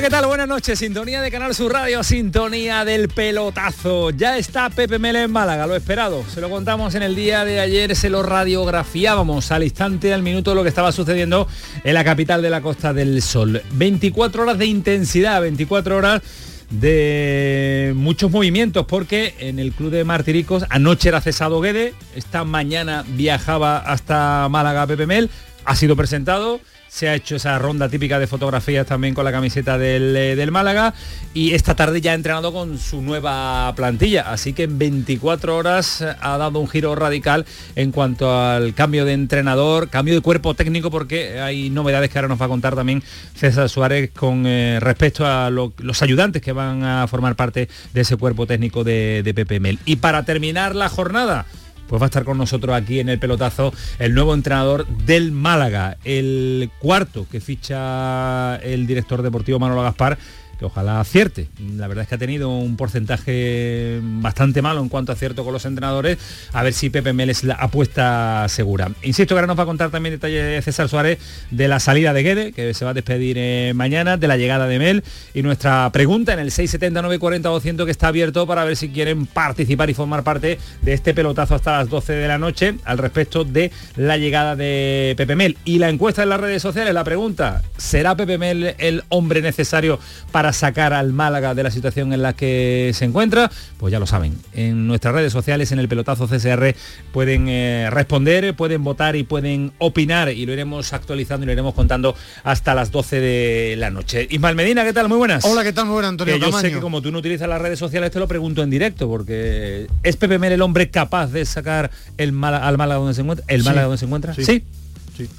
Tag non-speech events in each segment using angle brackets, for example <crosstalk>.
¿Qué tal? Buenas noches. Sintonía de Canal Sur Radio, sintonía del pelotazo. Ya está Pepe Mele en Málaga, lo esperado. Se lo contamos en el día de ayer, se lo radiografiábamos al instante, al minuto, lo que estaba sucediendo en la capital de la Costa del Sol. 24 horas de intensidad, 24 horas de muchos movimientos porque en el club de Martiricos anoche era cesado Guede, esta mañana viajaba hasta Málaga Pepe Mel, ha sido presentado se ha hecho esa ronda típica de fotografías también con la camiseta eh, del, Málaga y esta tarde ya ha entrenado con su nueva plantilla, así que en 24 horas ha dado un giro radical en cuanto al cambio de entrenador, cambio de cuerpo técnico porque hay novedades que ahora nos va a contar también César Suárez con eh, respecto a los ayudantes que van a formar parte de ese cuerpo técnico de, de Pepe Mel. Y para terminar la jornada, pues va a estar con nosotros aquí en el pelotazo el nuevo entrenador del Málaga, el cuarto que ficha el director deportivo Manolo Gaspar que ojalá acierte. La verdad es que ha tenido un porcentaje bastante malo en cuanto a acierto con los entrenadores. A ver si Pepe Mel es la apuesta segura. Insisto que ahora nos va a contar también detalles de César Suárez de la salida de Guede, que se va a despedir eh, mañana, de la llegada de Mel. Y nuestra pregunta en el 679 40 200 que está abierto para ver si quieren participar y formar parte de este pelotazo hasta las 12 de la noche al respecto de la llegada de Pepe Mel. Y la encuesta en las redes sociales, la pregunta, ¿será Pepe Mel el hombre necesario para sacar al Málaga de la situación en la que se encuentra? Pues ya lo saben, en nuestras redes sociales, en el pelotazo CSR, pueden eh, responder, pueden votar y pueden opinar y lo iremos actualizando y lo iremos contando hasta las 12 de la noche. Ismael Medina, ¿qué tal? Muy buenas. Hola, ¿qué tal? Muy buenas, Antonio. yo sé que como tú no utilizas las redes sociales, te lo pregunto en directo, porque ¿es Pepe Mel el hombre capaz de sacar el al Málaga donde se encuentra? ¿El Málaga donde se encuentra? sí.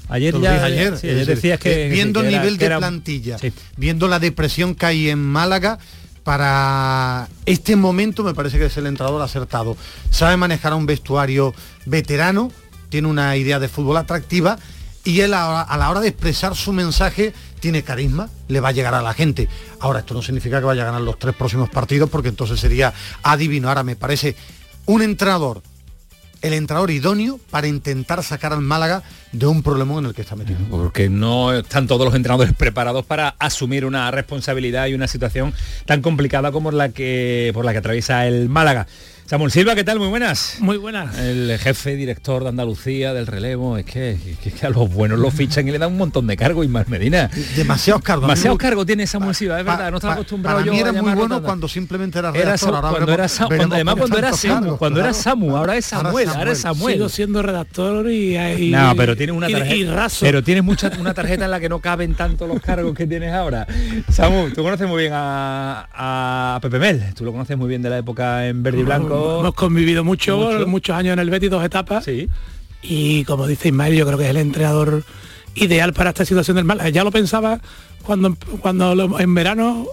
Ayer ya ayer, decías que viendo el nivel de plantilla, viendo la depresión que hay en Málaga, para este momento me parece que es el entrenador acertado. Sabe manejar a un vestuario veterano, tiene una idea de fútbol atractiva y él a, a, la hora de expresar su mensaje tiene carisma, le va a llegar a la gente. Ahora, esto no significa que vaya a ganar los tres próximos partidos porque entonces sería adivino. Ahora me parece un entrenador el entrenador idóneo para intentar sacar al Málaga de un problema en el que está metido. Porque no están todos los entrenadores preparados para asumir una responsabilidad y una situación tan complicada como la que por la que atraviesa el Málaga. Samuel Silva, ¿qué tal? Muy buenas. Muy buenas. El jefe director de Andalucía del relevo, es que, a los buenos lo fichan y le dan un montón de cargo, Ismael Medina. Demasiados cargos. Demasiados cargos tiene Samuel Silva, es verdad, no estaba acostumbrado para yo mí era muy bueno cuando simplemente era redactor. Era cuando era además cuando era Samu, cuando era Samu, ahora es Samuel, ahora, es Samuel. Sigo siendo redactor y, y No, pero tienes una tarjeta. Pero tienes mucha, una tarjeta en la que no caben tanto los cargos que tienes ahora. Samu, tú conoces muy bien a, a Pepe Mel, tú lo conoces muy bien de la época en verde y blanco. Hemos convivido mucho, muchos años en el Betis, dos etapas. Y como dice Ismael, yo creo que es el entrenador ideal para esta situación del mal. Ya lo pensaba cuando, cuando en verano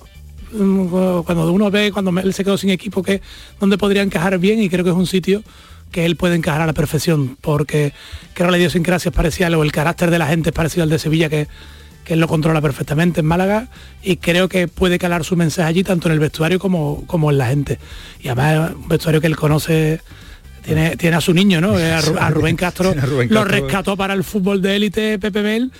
mm, cuando uno ve cuando él se quedó sin equipo que donde podría encajar bien y creo que es un sitio que él puede encajar a la perfección porque creo la idiosincrasia es parecida o el carácter de la gente es parecido al de Sevilla que, que él lo controla perfectamente en Málaga y creo que puede calar su mensaje allí tanto en el vestuario como, como en la gente y además un vestuario que él conoce tiene, tiene a su niño, ¿no? <laughs> A, Rubén Castro, <laughs> lo rescató para el fútbol de élite Pepe Mel,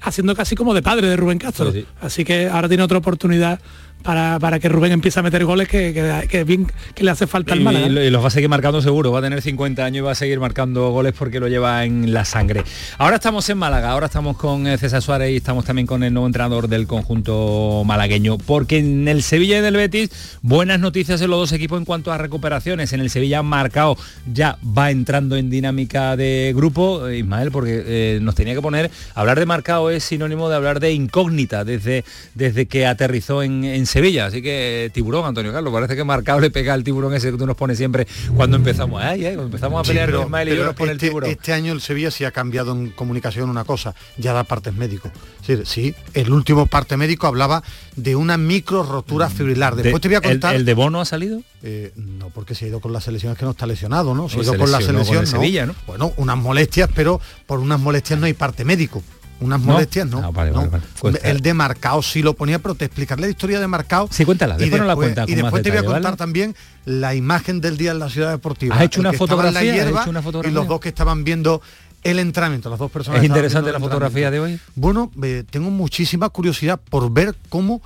haciendo casi como de padre de Rubén Castro. Así que ahora tiene otra oportunidad para, que Rubén empiece a meter goles que, que, bien que le hace falta al Málaga. Y, los va a seguir marcando seguro, va a tener 50 años y va a seguir marcando goles porque lo lleva en la sangre. Ahora estamos en Málaga, ahora estamos con eh, César Suárez y estamos también con el nuevo entrenador del conjunto malagueño, porque en el Sevilla y del Betis, buenas noticias en los dos equipos en cuanto a recuperaciones. En el Sevilla marcado, ya va entrando en dinámica de grupo, eh, Ismael, porque eh, nos tenía que poner, hablar de marcado es sinónimo de hablar de incógnita desde, desde que aterrizó en, en Sevilla. Así que tiburón, Antonio Carlos, parece que marcado le pega el tiburón ese que tú nos pones siempre cuando empezamos. Ay, cuando empezamos a pelear con Ismael y yo nos pone este, el tiburón. Este año el Sevilla sí ha cambiado en comunicación una cosa, ya da partes médicos. Sí, sí, el último parte médico hablaba de una micro rotura fibrilar. Después te voy a contar. ¿El, de Bono ha salido? Eh, no, porque se ha ido con la selección, es que no está lesionado, ¿no? Se ha ido con la selección. Con Sevilla, ¿no? Bueno, unas molestias, pero por unas molestias no hay parte médico unas molestias, ¿no? el de Marcao sí lo ponía, pero te explicaré la historia de Marcao. Sí, cuéntala, después, la cuenta Y después te voy a contar también la imagen del día en la ciudad deportiva. ¿Has hecho una, fotografía? Y los dos que estaban viendo el entrenamiento, las dos personas. ¿Es interesante la fotografía de hoy? Bueno, tengo muchísima curiosidad por ver cómo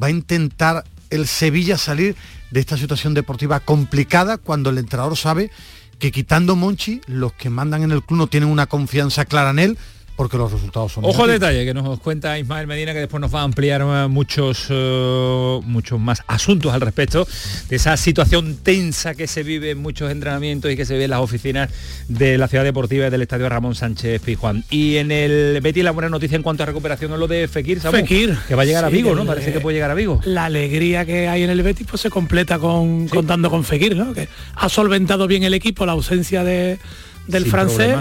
va a intentar el Sevilla salir de esta situación deportiva complicada cuando el entrenador sabe que quitando Monchi, los que mandan en el club no tienen una confianza clara en él, porque los resultados son ojo detalle que nos cuenta Ismael Medina que después nos va a ampliar eh, muchos eh, muchos más asuntos al respecto de esa situación tensa que se vive en muchos entrenamientos y que se ve en las oficinas de la ciudad deportiva y del estadio Ramón Sánchez Pijuán y en el Betty la buena noticia en cuanto a recuperación es lo de Fekir, Fekir. que va a llegar a Vigo no parece que puede llegar a Vigo. la alegría que hay en el Betis pues se completa con contando con Fekir ¿no? que ha solventado bien el equipo la ausencia de, del francés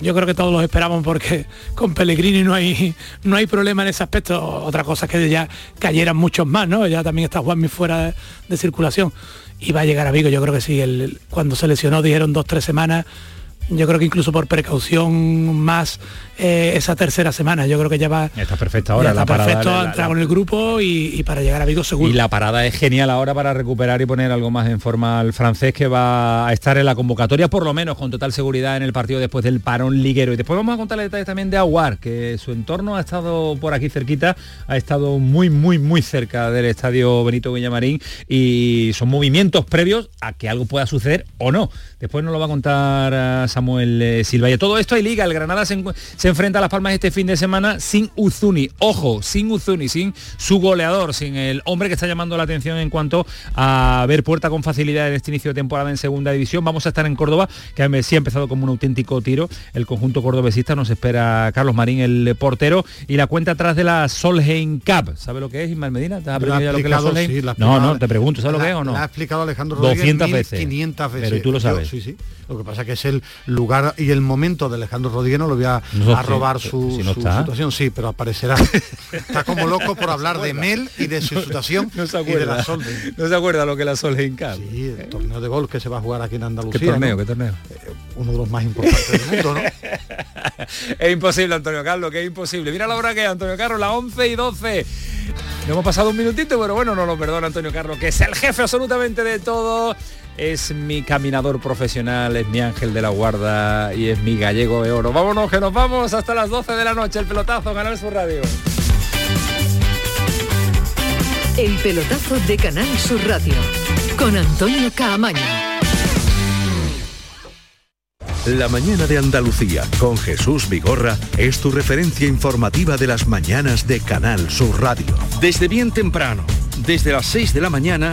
yo creo que todos los esperamos porque con Pellegrini no hay no hay problema en ese aspecto. Otra cosa es que ya cayeran muchos más, ¿no? Ya también está Juanmi fuera de, circulación. Y va a llegar a Vigo, yo creo que sí. El, cuando se lesionó dijeron dos, tres semanas yo creo que incluso por precaución más eh, esa tercera semana. Yo creo que ya va. Está perfecto ahora. está perfecto, ha entrado en el grupo y, para llegar a Vigo seguro. Y la parada es genial ahora para recuperar y poner algo más en forma al francés que va a estar en la convocatoria, por lo menos con total seguridad en el partido después del parón liguero. Y después vamos a contarle detalles también de Aguar, que su entorno ha estado por aquí cerquita, ha estado muy, muy, muy cerca del estadio Benito Villamarín y son movimientos previos a que algo pueda suceder o no. Después nos lo va a contar eh, Samuel eh, Silva. Y todo esto hay liga. El Granada se, enfrenta a Las Palmas este fin de semana sin Uzuni. Ojo, sin Uzuni, sin su goleador, sin el hombre que está llamando la atención en cuanto a ver puerta con facilidad en este inicio de temporada en segunda división. Vamos a estar en Córdoba, que sí ha empezado como un auténtico tiro. El conjunto cordobesista nos espera Carlos Marín, el portero, y la cuenta atrás de la Solheim Cup. ¿Sabe lo que es, Ismael Medina? ¿Te has aprendido lo que es la Solheim? no, no, te pregunto, ¿sabes lo que es o no? ha explicado Alejandro Rodríguez 200 veces. 500 veces. Pero tú lo sabes. sí, sí. Lo que pasa que es el lugar y el momento de Alejandro Rodríguez, no lo voy a, robar su, situación, sí, pero aparecerá. está como loco por hablar de Mel y de su situación no se acuerda, y de la Sol. No se acuerda lo que la Sol en Sí, el torneo de golf que se va a jugar aquí en Andalucía. ¿Qué torneo? ¿Qué torneo? Eh, uno de los más importantes del mundo, ¿no? <laughs> es imposible, Antonio Carlos, que es imposible. Mira la hora que es, Antonio Carlos, las 11 y 12. No hemos pasado un minutito, pero bueno, no lo perdona Antonio Carlos, que es el jefe absolutamente de todo es mi caminador profesional, es mi ángel de la guarda y es mi gallego de oro. Vámonos, que nos vamos hasta las 12 de la noche. El pelotazo, Canal Sur Radio. El pelotazo de Canal Sur Radio con Antonio Caamaño. La mañana de Andalucía con Jesús Vigorra es tu referencia informativa de las mañanas de Canal Sur Radio. Desde bien temprano, desde las 6 de la mañana,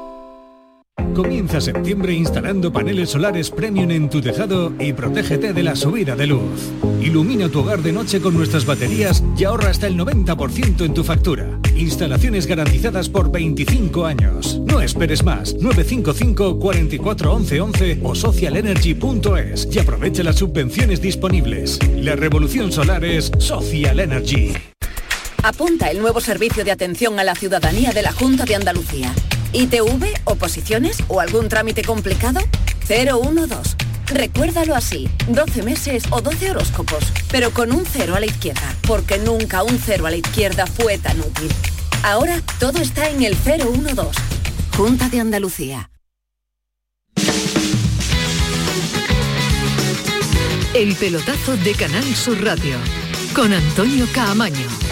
Comienza septiembre instalando paneles solares premium en tu tejado y protégete de la subida de luz. Ilumina tu hogar de noche con nuestras baterías y ahorra hasta el 90% en tu factura. Instalaciones garantizadas por 25 años. No esperes más. 955 44 11 o socialenergy.es y aprovecha las subvenciones disponibles. La revolución solar es Social Energy. Apunta el nuevo servicio de atención a la ciudadanía de la Junta de Andalucía. ¿ITV, oposiciones o algún trámite complicado? 012. Recuérdalo así, 12 meses o 12 horóscopos, pero con un cero a la izquierda, porque nunca un cero a la izquierda fue tan útil. Ahora todo está en el 012. Junta de Andalucía. El pelotazo de Canal Sur Radio con Antonio Caamaño.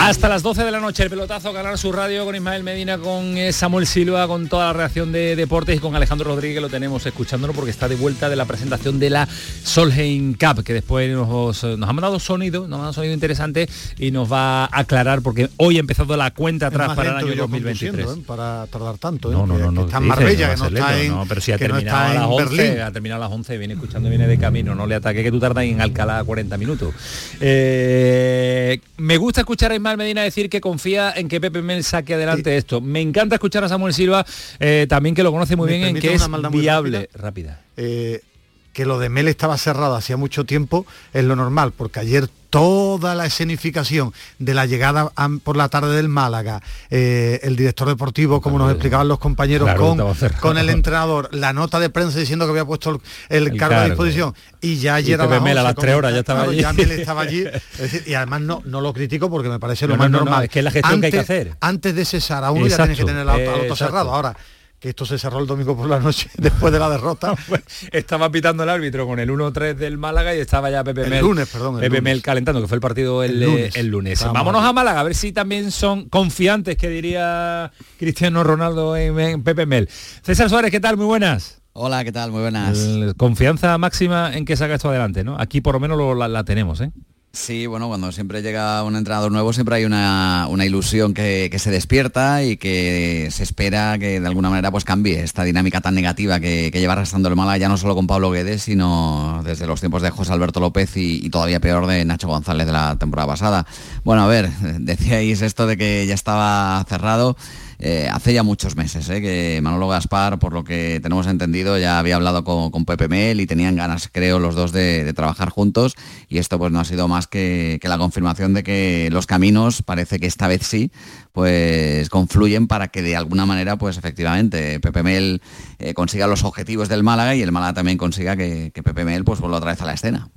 Hasta las 12 de la noche el pelotazo Canal Sur Radio con Ismael Medina, con eh, Samuel Silva, con toda la reacción de deportes y con Alejandro Rodríguez lo tenemos escuchándolo porque está de vuelta de la presentación de la Solheim Cup que después nos, eh, nos ha mandado sonido, nos ha mandado sonido interesante y nos va a aclarar porque hoy ha empezado la cuenta atrás para el año 2023. ¿eh? Para tardar tanto, no, no, no, no, está en Marbella, que no está en, no, pero si ha terminado a las 11, ha terminado a las 11, viene escuchando, viene de camino, no le ataque que tú tardas en Alcalá 40 minutos. me gusta escuchar a Ismael Medina decir que confía en que Pepe Mel saque adelante esto. Me encanta escuchar a Samuel Silva, eh, también que lo conoce muy bien en que es viable. Rápida. Eh, que lo de Mel estaba cerrado hacía mucho tiempo es lo normal, porque ayer toda la escenificación de la llegada por la tarde del Málaga, eh, el director deportivo, como nos explicaban los compañeros, con, con, el entrenador, la nota de prensa diciendo que había puesto el, cargo, a disposición, y ya ayer a las, tres horas ya estaba allí. Ya Mel estaba allí, <laughs> y además no, no lo critico porque me parece lo más normal. es que es la gestión antes, que hay que hacer. Antes de cesar a uno ya tienes que tener el auto, cerrado. Ahora, que esto se cerró el domingo por la noche <laughs> después de la derrota. <laughs> estaba pitando el árbitro con el 1-3 del Málaga y estaba ya Pepe el Mel, lunes, perdón, Pepe Mel calentando, que fue el partido el, lunes. Vámonos a Málaga, a ver si también son confiantes, que diría Cristiano Ronaldo en, Pepe Mel. César Suárez, ¿qué tal? Muy buenas. Hola, ¿qué tal? Muy buenas. confianza máxima en que saca esto adelante, ¿no? Aquí por lo menos la, la tenemos, ¿eh? Sí, bueno, cuando siempre llega un entrenador nuevo siempre hay una, ilusión que, se despierta y que se espera que de alguna manera pues cambie esta dinámica tan negativa que, lleva arrastrando el Mala ya no solo con Pablo Guedes, sino desde los tiempos de José Alberto López y, todavía peor de Nacho González de la temporada pasada. Bueno, a ver, <laughs> decíais esto de que ya estaba cerrado. Eh, hace ya muchos meses eh, que Manolo Gaspar, por lo que tenemos entendido, ya había hablado con, Pepe Mel y tenían ganas, creo, los dos de, trabajar juntos. Y esto pues no ha sido más que, la confirmación de que los caminos, parece que esta vez sí, pues confluyen para que de alguna manera, pues efectivamente, Pepe Mel eh, consiga los objetivos del Málaga y el Málaga también consiga que, que Pepe Mel pues vuelva otra vez a la escena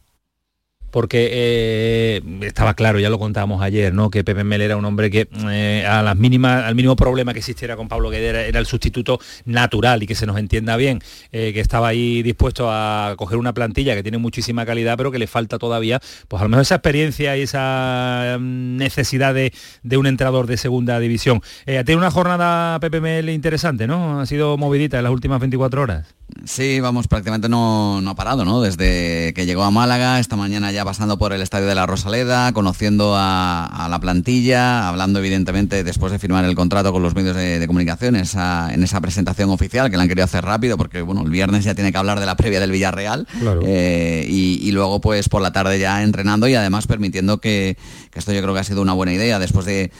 porque eh, estaba claro, ya lo contábamos ayer, ¿no? que Pepe Mel era un hombre que eh, a las mínimas, al mínimo problema que existiera con Pablo Guedera era el sustituto natural y que se nos entienda bien, eh, que estaba ahí dispuesto a coger una plantilla que tiene muchísima calidad, pero que le falta todavía, pues a lo mejor esa experiencia y esa mm, necesidad de, un entrenador de segunda división. tiene una jornada Pepe Mel interesante, ¿no? Ha sido movidita en las últimas 24 horas. Sí, vamos, prácticamente no, no ha parado, ¿no? Desde que llegó a Málaga, esta mañana ya pasando por el Estadio de la Rosaleda, conociendo a, la plantilla, hablando evidentemente después de firmar el contrato con los medios de, comunicación en esa presentación oficial que la han querido hacer rápido porque, bueno, el viernes ya tiene que hablar de la previa del Villarreal eh, y, luego pues por la tarde ya entrenando y además permitiendo que, esto yo creo que ha sido una buena idea después de,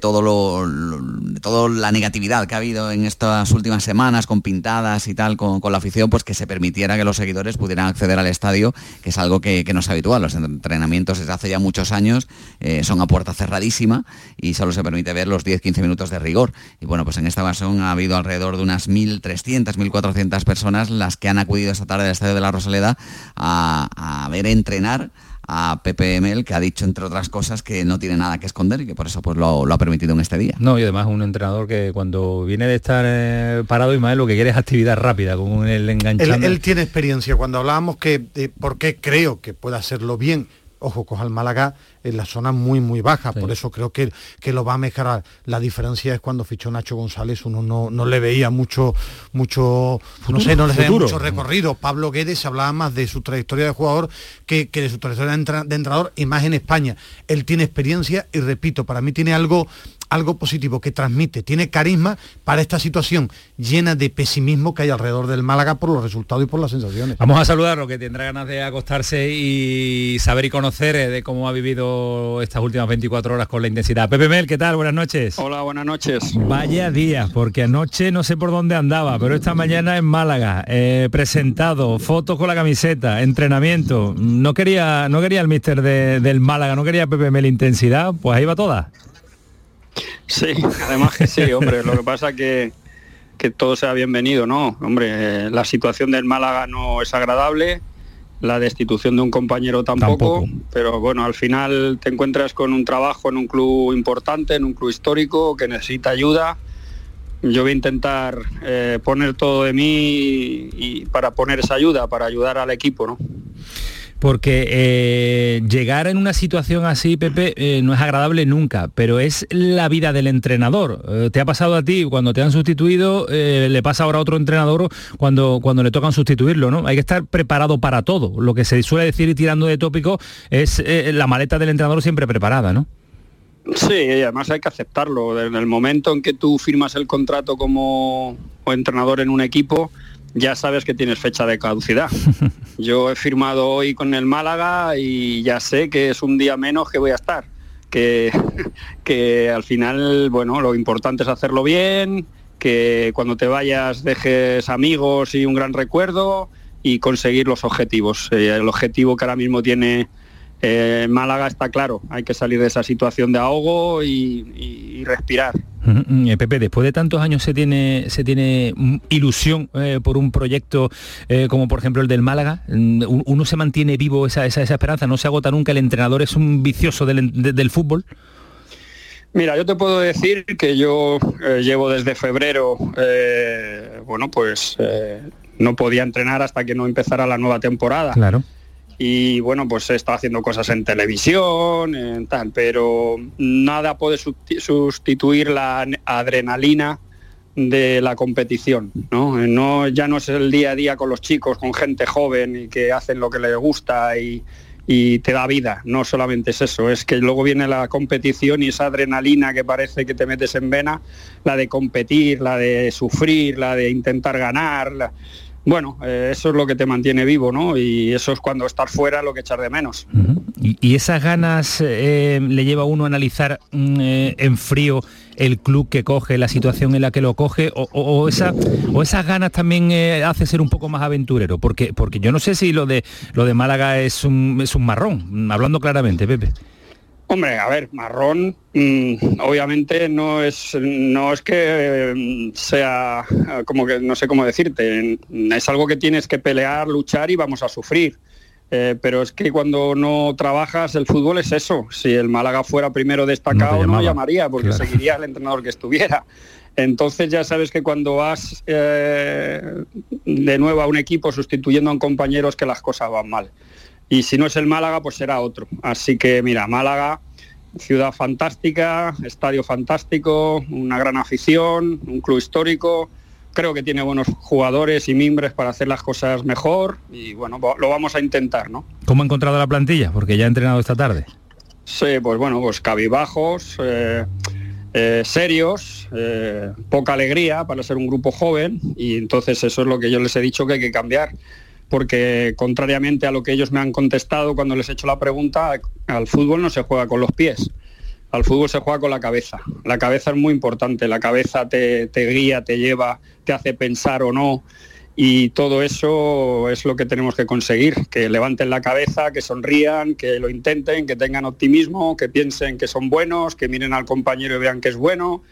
todo lo, de toda la negatividad que ha habido en estas últimas semanas con pintadas y tal, con, con la afición, pues que se permitiera que los seguidores pudieran acceder al estadio, que es algo que, no es habitual. Los entrenamientos desde hace ya muchos años eh, son a puerta cerradísima y solo se permite ver los 10-15 minutos de rigor. Y bueno, pues en esta ocasión ha habido alrededor de unas 1.300, 1.400 personas las que han acudido esta tarde al estadio de la Rosaleda a, a ver entrenar a PPML, que ha dicho, entre otras cosas, que no tiene nada que esconder y que por eso pues, lo, ha permitido en este día. No, y además un entrenador que cuando viene de estar eh, parado, Ismael, lo que quiere es actividad rápida, con el enganchando. Él, él tiene experiencia. Cuando hablábamos que, eh, ¿por qué creo que puede hacerlo bien? Ojo, coja el Málaga en la zona muy, muy baja, por eso creo que, que lo va a mejorar. La diferencia es cuando fichó Nacho González, uno no, le veía mucho, mucho, no sé, no le veía mucho recorrido. Pablo Guedes hablaba más de su trayectoria de jugador que, de su trayectoria de, entrenador y más en España. Él tiene experiencia y repito, para mí tiene algo algo positivo, que transmite, tiene carisma para esta situación llena de pesimismo que hay alrededor del Málaga por los resultados y por las sensaciones. Vamos a saludarlo, que tendrá ganas de acostarse y saber y conocer eh, de cómo ha vivido estas últimas 24 horas con la intensidad. Pepe Mel, ¿qué tal? Buenas noches. Hola, buenas noches. Vaya día, porque anoche no sé por dónde andaba, pero esta mañana en Málaga, eh, presentado, fotos con la camiseta, entrenamiento. No quería, no quería el mister del Málaga, no quería Pepe Mel intensidad, pues ahí va toda. Sí, <laughs> además que sí, hombre, lo que pasa que que todo sea bienvenido, ¿no? Hombre, la situación del Málaga no es agradable, la destitución de un compañero tampoco, pero bueno, al final te encuentras con un trabajo en un club importante, en un club histórico que necesita ayuda. Yo voy a intentar eh, poner todo de mí y para poner esa ayuda, para ayudar al equipo, ¿no? Porque eh, llegar en una situación así, Pepe, eh, no es agradable nunca, pero es la vida del entrenador. Eh, te ha pasado a ti cuando te han sustituido, le pasa ahora a otro entrenador cuando, cuando le tocan sustituirlo, ¿no? Hay que estar preparado para todo. Lo que se suele decir tirando de tópico es la maleta del entrenador siempre preparada, ¿no? Sí, además hay que aceptarlo. En el momento en que tú firmas el contrato como entrenador en un equipo, ya sabes que tienes fecha de caducidad. <laughs> Yo he firmado hoy con el Málaga y ya sé que es un día menos que voy a estar. Que, <laughs> que al final, bueno, lo importante es hacerlo bien, que cuando te vayas dejes amigos y un gran recuerdo y conseguir los objetivos. Eh, el objetivo que ahora mismo tiene eh, Málaga está claro, hay que salir de esa situación de ahogo y, respirar. Eh, Pepe, después de tantos años se tiene, se tiene mm, ilusión eh, por un proyecto como por ejemplo el del Málaga, mm, uno se mantiene vivo esa, esa, esperanza, no se agota nunca, el entrenador es un vicioso del, fútbol. Mira, yo te puedo decir que yo llevo desde febrero, bueno, pues no podía entrenar hasta que no empezara la nueva temporada. Claro y bueno, pues estado haciendo cosas en televisión, en tal, pero nada puede sustituir la adrenalina de la competición, ¿no? ¿no? Ya no es el día a día con los chicos, con gente joven y que hacen lo que les gusta y, te da vida, no solamente es eso, es que luego viene la competición y esa adrenalina que parece que te metes en vena, la de competir, la de sufrir, la de intentar ganar, bueno, eh, eso es lo que te mantiene vivo, ¿no? Y eso es cuando estar fuera lo que echar de menos. ¿Y, esas ganas eh, le lleva a uno a analizar mm, eh, en frío el club que coge, la situación en la que lo coge, o, esa, o esas ganas también hace ser un poco más aventurero? Porque, porque yo no sé si lo de, lo de Málaga es un, es un marrón, hablando claramente, Pepe. Hombre, a ver, marrón, mm, obviamente no es, no es que mm, sea como que no sé cómo decirte, es algo que tienes que pelear, luchar y vamos a sufrir. Eh, pero es que cuando no trabajas el fútbol es eso. Si el Málaga fuera primero destacado no, llamaría porque seguiría el entrenador que estuviera. Entonces ya sabes que cuando vas eh, de nuevo a un equipo sustituyendo a un compañero es que las cosas van mal y si no es el Málaga, pues será otro. Así que mira, Málaga, ciudad fantástica, estadio fantástico, una gran afición, un club histórico. Creo que tiene buenos jugadores y mimbres para hacer las cosas mejor y bueno, lo vamos a intentar, ¿no? ¿Cómo ha encontrado la plantilla? Porque ya ha entrenado esta tarde. Sí, pues bueno, pues cabibajos, eh, eh, serios, eh, poca alegría para ser un grupo joven y entonces eso es lo que yo les he dicho que hay que cambiar porque contrariamente a lo que ellos me han contestado cuando les he hecho la pregunta, al fútbol no se juega con los pies, al fútbol se juega con la cabeza. La cabeza es muy importante, la cabeza te, guía, te lleva, te hace pensar o no. Y todo eso es lo que tenemos que conseguir, que levanten la cabeza, que sonrían, que lo intenten, que tengan optimismo, que piensen que son buenos, que miren al compañero y vean que es bueno,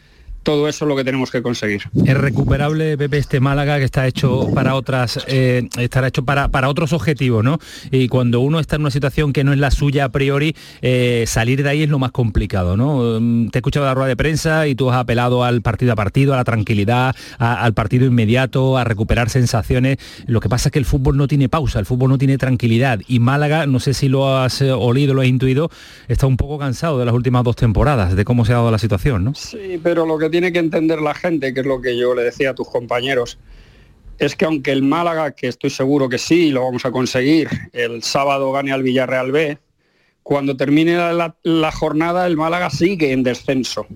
todo eso es lo que tenemos que conseguir. Es recuperable, Pepe, este Málaga que está hecho para otras, eh, estará hecho para, para otros objetivos, ¿no? Y cuando uno está en una situación que no es la suya a priori, eh, salir de ahí es lo más complicado, ¿no? Mm, te he escuchado la rueda de prensa y tú has apelado al partido a partido, a la tranquilidad, al partido inmediato, a recuperar sensaciones. Lo que pasa es que el fútbol no tiene pausa, el fútbol no tiene tranquilidad. Y Málaga, no sé si lo has eh, olido, lo has intuido, está un poco cansado de las últimas dos temporadas, de cómo se ha dado la situación, ¿no? Sí, pero lo que tiene que entender la gente, que es lo que yo le decía a tus compañeros, es que aunque el Málaga, que estoy seguro que sí, lo vamos a conseguir, el sábado gane al Villarreal B, cuando termine la, jornada el Málaga sigue en descenso.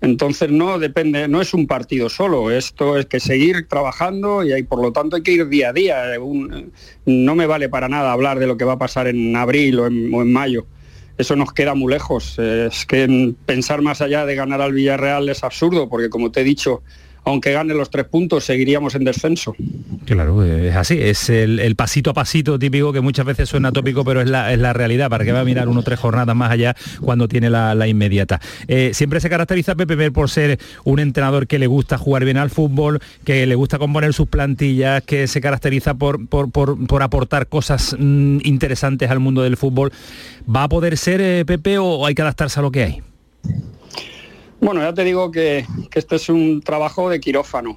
Entonces no depende, no es un partido solo, esto es que seguir trabajando y hay, por lo tanto hay que ir día a día. no me vale para nada hablar de lo que va a pasar en abril o en, mayo. Eso nos queda muy lejos. Es que pensar más allá de ganar al Villarreal es absurdo, porque como te he dicho, aunque gane los tres puntos, seguiríamos en descenso. Claro, es así, es el, pasito a pasito típico que muchas veces suena tópico, pero es la, es la realidad, para que va a mirar uno o tres jornadas más allá cuando tiene la, inmediata. Eh, siempre se caracteriza Pepe por ser un entrenador que le gusta jugar bien al fútbol, que le gusta componer sus plantillas, que se caracteriza por, por, aportar cosas mm, interesantes al mundo del fútbol. ¿Va a poder ser eh, Pepe o hay que adaptarse a lo que hay? Bueno, ya te digo que, este es un trabajo de quirófano.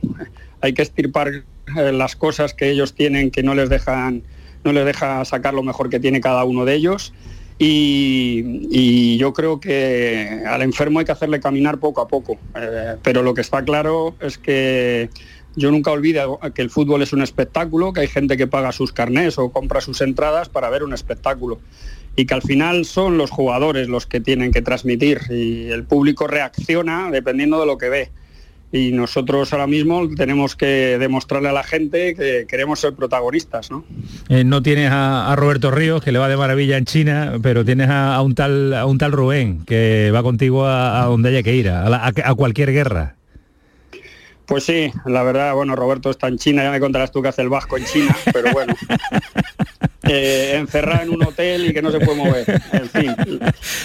Hay que estirpar eh, las cosas que ellos tienen que no les dejan no les deja sacar lo mejor que tiene cada uno de ellos. Y, yo creo que al enfermo hay que hacerle caminar poco a poco. Eh, pero lo que está claro es que yo nunca olvido que el fútbol es un espectáculo, que hay gente que paga sus carnés o compra sus entradas para ver un espectáculo y que al final son los jugadores los que tienen que transmitir y el público reacciona dependiendo de lo que ve. Y nosotros ahora mismo tenemos que demostrarle a la gente que queremos ser protagonistas. No, eh, no tienes a, Roberto Ríos, que le va de maravilla en China, pero tienes a, un, tal, a un tal Rubén, que va contigo a, donde haya que ir, a cualquier guerra. Pues sí, la verdad, bueno, Roberto está en China, ya me contarás tú que hace el vasco en China, pero bueno. <laughs> Eh, encerrado en un hotel y que no se puede mover. En fin.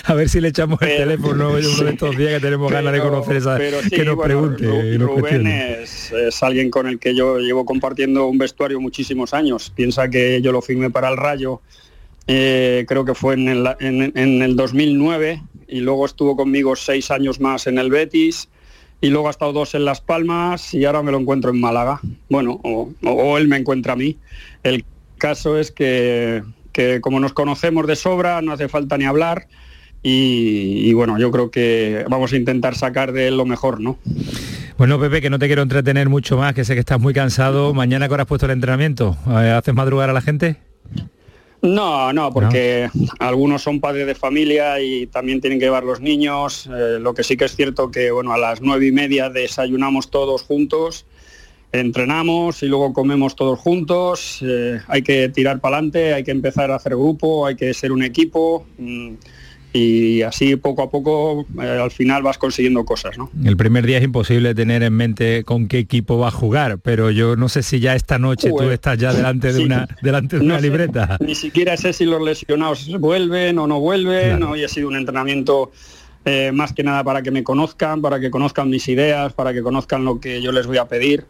A ver si le echamos el teléfono uno de estos días que tenemos ganas de conocer esa que nos pregunte. Rubén es, alguien con el que yo llevo compartiendo un vestuario muchísimos años. Piensa que yo lo firmé para el Rayo, eh, creo que fue en el, en el 2009 y luego estuvo conmigo seis años más en el Betis y luego ha estado dos en Las Palmas y ahora me lo encuentro en Málaga. Bueno, o, él me encuentra a mí. El caso es que, como nos conocemos de sobra, no hace falta ni hablar. Y, bueno, yo creo que vamos a intentar sacar de él lo mejor, ¿no? Bueno, Pepe, que no te quiero entretener mucho más, que sé que estás muy cansado. Mañana que has puesto el entrenamiento, eh, ¿haces madrugar a la gente? No, no, porque algunos son padres de familia y también tienen que llevar los niños. Eh, lo que sí que es cierto que bueno, a las nueve y media desayunamos todos juntos, entrenamos y luego comemos todos juntos. Eh, hay que tirar para adelante, hay que empezar a hacer grupo, hay que ser un equipo. Mm, y así poco a poco eh, al final vas consiguiendo cosas. ¿no? El primer día es imposible tener en mente con qué equipo va a jugar, pero yo no sé si ya esta noche tú estás ya delante de una delante de una libreta. Ni siquiera sé si los lesionados vuelven o no vuelven. Hoy ha sido un entrenamiento eh, más que nada para que me conozcan, para que conozcan mis ideas, para que conozcan lo que yo les voy a pedir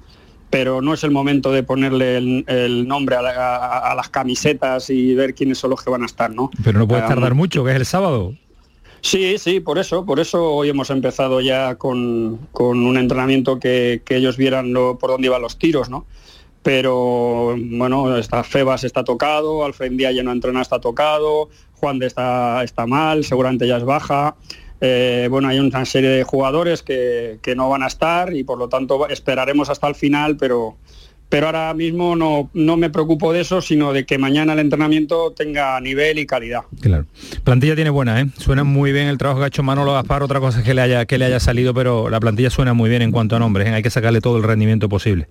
pero no es el momento de ponerle el, nombre a, las camisetas y ver quiénes son los que van a estar, ¿no? Pero no puede tardar mucho, que es el sábado. Sí, sí, por eso, por eso hoy hemos empezado ya con, un entrenamiento que, ellos vieran por dónde iban los tiros, ¿no? Pero bueno, está Febas está tocado, Alfred Díaz ya no entrena, está tocado, Juan de está, está mal, seguramente ya es baja. Eh, bueno, hay una serie de jugadores que, no van a estar y por lo tanto esperaremos hasta el final, pero, pero ahora mismo no, no, me preocupo de eso, sino de que mañana el entrenamiento tenga nivel y calidad. Claro. Plantilla tiene buena, ¿eh? Suena muy bien el trabajo que ha hecho Manolo Gaspar, otra cosa es que le haya, que le haya salido, pero la plantilla suena muy bien en cuanto a nombres, ¿eh? hay que sacarle todo el rendimiento posible.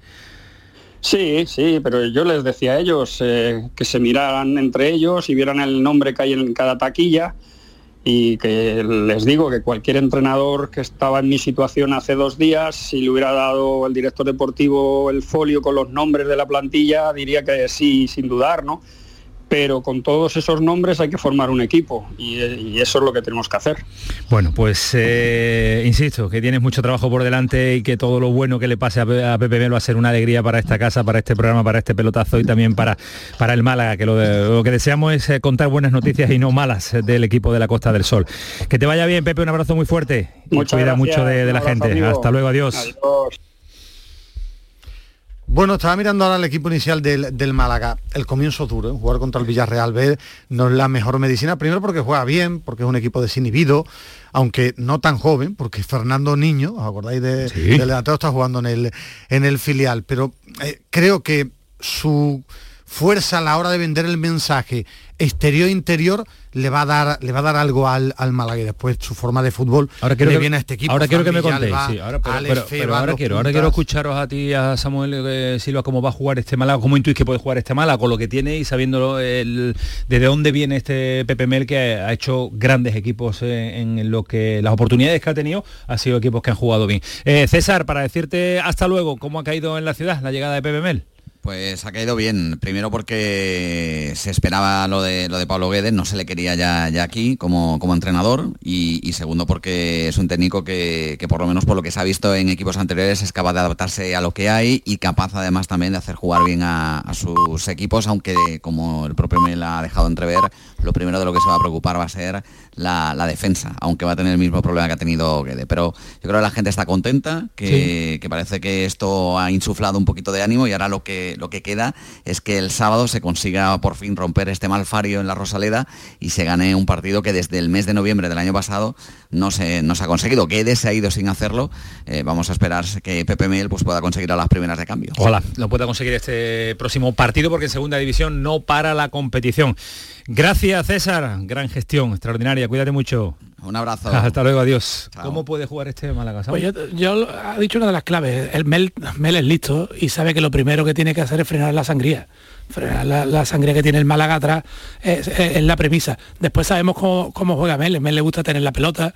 Sí, sí, pero yo les decía a ellos eh, que se miraran entre ellos y vieran el nombre que hay en cada taquilla y que les digo que cualquier entrenador que estaba en mi situación hace dos días, si le hubiera dado el director deportivo el folio con los nombres de la plantilla, diría que sí, sin dudar, ¿no? Pero con todos esos nombres hay que formar un equipo y, eso es lo que tenemos que hacer. Bueno, pues eh, insisto, que tienes mucho trabajo por delante y que todo lo bueno que le pase a, Pepe Mel va a ser una alegría para esta casa, para este programa, para este pelotazo y también para, para el Málaga, que lo, que deseamos es eh, contar buenas noticias y no malas del equipo de la Costa del Sol. Que te vaya bien, Pepe, un abrazo muy fuerte. Muchas cuida mucho de, la gente. Hasta luego, adiós. adiós. Bueno, estaba mirando ahora el equipo inicial del, Málaga. El comienzo duro, ¿eh? jugar contra el Villarreal B no es la mejor medicina, primero porque juega bien, porque es un equipo desinhibido, aunque no tan joven, porque Fernando Niño, ¿os acordáis de, del delantero? Está jugando en el, en el filial, pero eh, creo que su fuerza a la hora de vender el mensaje exterior-interior le va a dar le va a dar algo al, al Málaga. Y después su forma de fútbol ahora quiero que, viene a este equipo ahora quiero que me contéis ahora, quiero ahora quiero escucharos a ti a Samuel eh, Silva cómo va a jugar este Málaga cómo intuís que puede jugar este Málaga con lo que tiene y sabiendo el, desde dónde viene este Pepe Mel que ha hecho grandes equipos en, lo que las oportunidades que ha tenido ha sido equipos que han jugado bien. Eh, César para decirte hasta luego cómo ha caído en la ciudad la llegada de Pepe Mel pues ha caído bien, primero porque se esperaba lo de, lo de Pablo Guedes, no se le quería ya, ya aquí como, como entrenador. Y, segundo porque es un técnico que, por lo menos por lo que se ha visto en equipos anteriores es capaz de adaptarse a lo que hay y capaz además también de hacer jugar bien a, sus equipos, aunque como el propio Mel ha dejado entrever, lo primero de lo que se va a preocupar va a ser la, defensa, aunque va a tener el mismo problema que ha tenido Guedes. Pero yo creo que la gente está contenta, que, que parece que esto ha insuflado un poquito de ánimo y ahora lo que lo que queda es que el sábado se consiga por fin romper este malfario en la Rosaleda y se gane un partido que desde el mes de noviembre del año pasado no se, no ha conseguido. Quede se ha ido sin hacerlo. Eh, vamos a esperar que Pepe Mel pues, pueda conseguir a las primeras de cambio. Ojalá lo pueda conseguir este próximo partido porque en segunda división no para la competición. Gracias César, gran gestión, extraordinaria, cuídate mucho. Un abrazo. <laughs> Hasta luego, adiós. ¿Cómo puede jugar este Málaga? Pues yo, ha dicho una de las claves. El Mel, Mel, es listo y sabe que lo primero que tiene que hacer es frenar la sangría. Frenar la, sangría que tiene el Málaga atrás es, la premisa. Después sabemos cómo, juega Mel. Mel le gusta tener la pelota,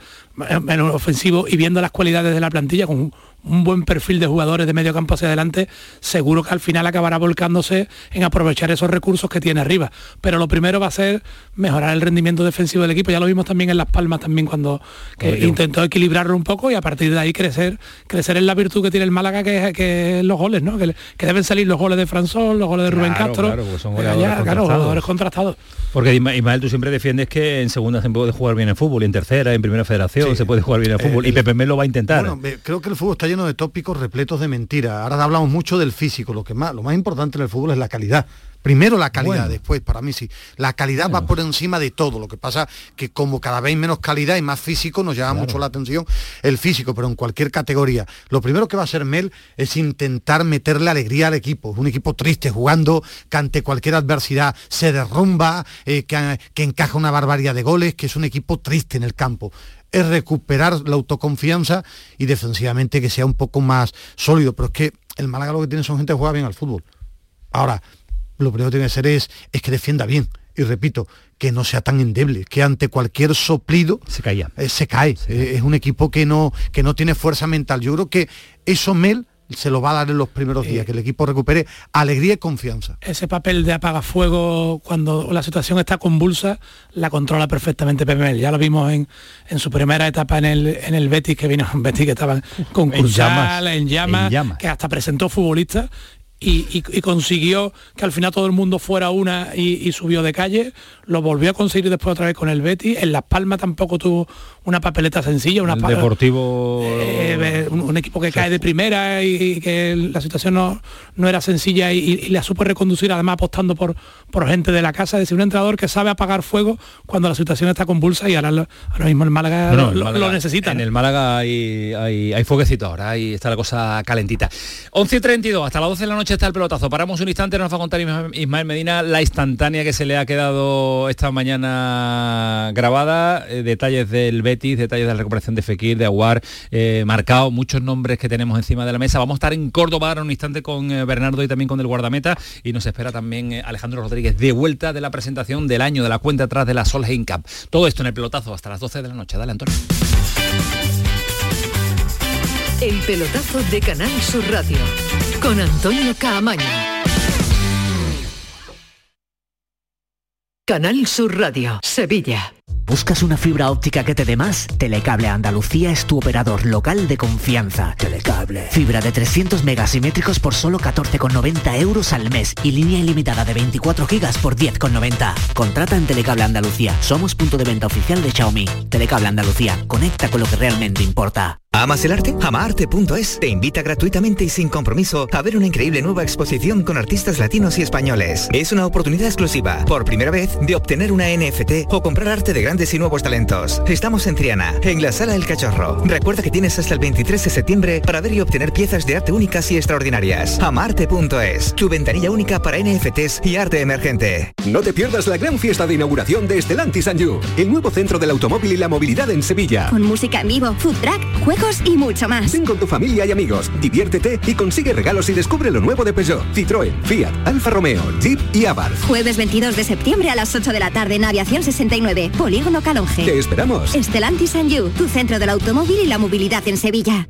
menos ofensivo y viendo las cualidades de la plantilla con un buen perfil de jugadores de medio campo hacia adelante, seguro que al final acabará volcándose en aprovechar esos recursos que tiene arriba. Pero lo primero va a ser mejorar el rendimiento defensivo del equipo. Ya lo vimos también en Las Palmas también cuando intentó equilibrarlo un poco y a partir de ahí crecer, crecer en la virtud que tiene el Málaga, que, que los goles, ¿no? Que, deben salir los goles de François, los goles de Rubén Castro. Claro, son jugadores contrastados. Porque Ismael, tú siempre defiendes que en segunda se puede jugar bien en fútbol, y en tercera, en primera federación se puede jugar bien en fútbol. y Pepe Mel lo va a intentar. Bueno, creo que el fútbol está lleno de tópicos repletos de mentiras. Ahora hablamos mucho del físico, lo que más, lo más importante en el fútbol es la calidad. Primero la calidad, después, para mí sí. La calidad va por encima de todo. Lo que pasa que como cada vez menos calidad y más físico, nos llama mucho la atención el físico, pero en cualquier categoría. Lo primero que va a hacer Mel es intentar meterle alegría al equipo. Un equipo triste, jugando que ante cualquier adversidad se derrumba, eh, que, que encaja una barbaridad de goles, que es un equipo triste en el campo es recuperar la autoconfianza y defensivamente que sea un poco más sólido. Pero es que el Málaga lo que tiene son gente que juega bien al fútbol. Ahora, lo primero que tiene que ser es, es que defienda bien. Y repito, que no sea tan endeble, que ante cualquier soplido se, caía. Eh, se cae. Eh, es un equipo que no, que no tiene fuerza mental. Yo creo que eso Mel se lo va a dar en los primeros días, que el equipo recupere alegría y confianza. Ese papel de apagafuego cuando la situación está convulsa, la controla perfectamente Mel. Ya lo vimos en, en su primera etapa en el, en el Betis, que vino un <laughs> Betis que estaba concursal, en llamas, en llamas, que hasta presentó futbolistas y, consiguió que al final todo el mundo fuera una y, subió de calle, lo volvió a conseguir después otra vez con el Betty, en Las Palmas tampoco tuvo una papeleta sencilla, una deportivo eh, un, equipo que cae de primera y, que la situación no, no era sencilla y, la supo reconducir además apostando por, por gente de la casa, es decir, un entrenador que sabe apagar fuego cuando la situación está convulsa y ahora, ahora mismo el Málaga, lo, necesita. En el Málaga hay, hay, hay fueguecito ahora, ahí está la cosa calentita. 11 y 32, hasta las 12 de la noche está el pelotazo. Paramos un instante, nos va a contar Ismael Medina la instantánea que se le ha quedado esta mañana grabada, eh, detalles del Betis, detalles de la recuperación de Fekir, de Aguar, eh, marcado, muchos nombres que tenemos encima de la mesa. Vamos a estar en Córdoba ahora un instante con eh, Bernardo y también con el guardameta y nos espera también Alejandro Rodríguez de vuelta de la presentación del año de la cuenta atrás de la Solheim Cup. Todo esto en el pelotazo hasta las 12 de la noche. Dale, Antonio. El pelotazo de Canal Sur Radio con Antonio Caamaño. Canal Sur Radio, Sevilla. ¿Buscas una fibra óptica que te dé más? Telecable Andalucía es tu operador local de confianza. Telecable. Fibra de 300 megasimétricos por solo 14,90 euros al mes y línea ilimitada de 24 gigas por 10,90. Contrata en Telecable Andalucía. Somos punto de venta oficial de Xiaomi. Telecable Andalucía. Conecta con lo que realmente importa. ¿Amas el arte? Amarte.es te invita gratuitamente y sin compromiso a ver una increíble nueva exposición con artistas latinos y españoles. Es una oportunidad exclusiva, por primera vez, de obtener una NFT o comprar arte de grandes y nuevos talentos. Estamos en Triana, en la Sala El Cachorro. Recuerda que tienes hasta el 23 de septiembre para ver y obtener piezas de arte únicas y extraordinarias. Amarte.es, tu ventanilla única para NFTs y arte emergente. No te pierdas la gran fiesta de inauguración de Estelantis and You, el nuevo centro del automóvil y la movilidad en Sevilla. Con música en vivo, food track, juegos y mucho más. Ven con tu familia y amigos, diviértete y consigue regalos y descubre lo nuevo de Peugeot, Citroën, Fiat, Alfa Romeo, Jeep y Abarth. Jueves 22 de septiembre a las 8 de la tarde en Aviación 69, Polígono Calonge. Te esperamos. Estelantis and You, tu centro del automóvil y la movilidad en Sevilla.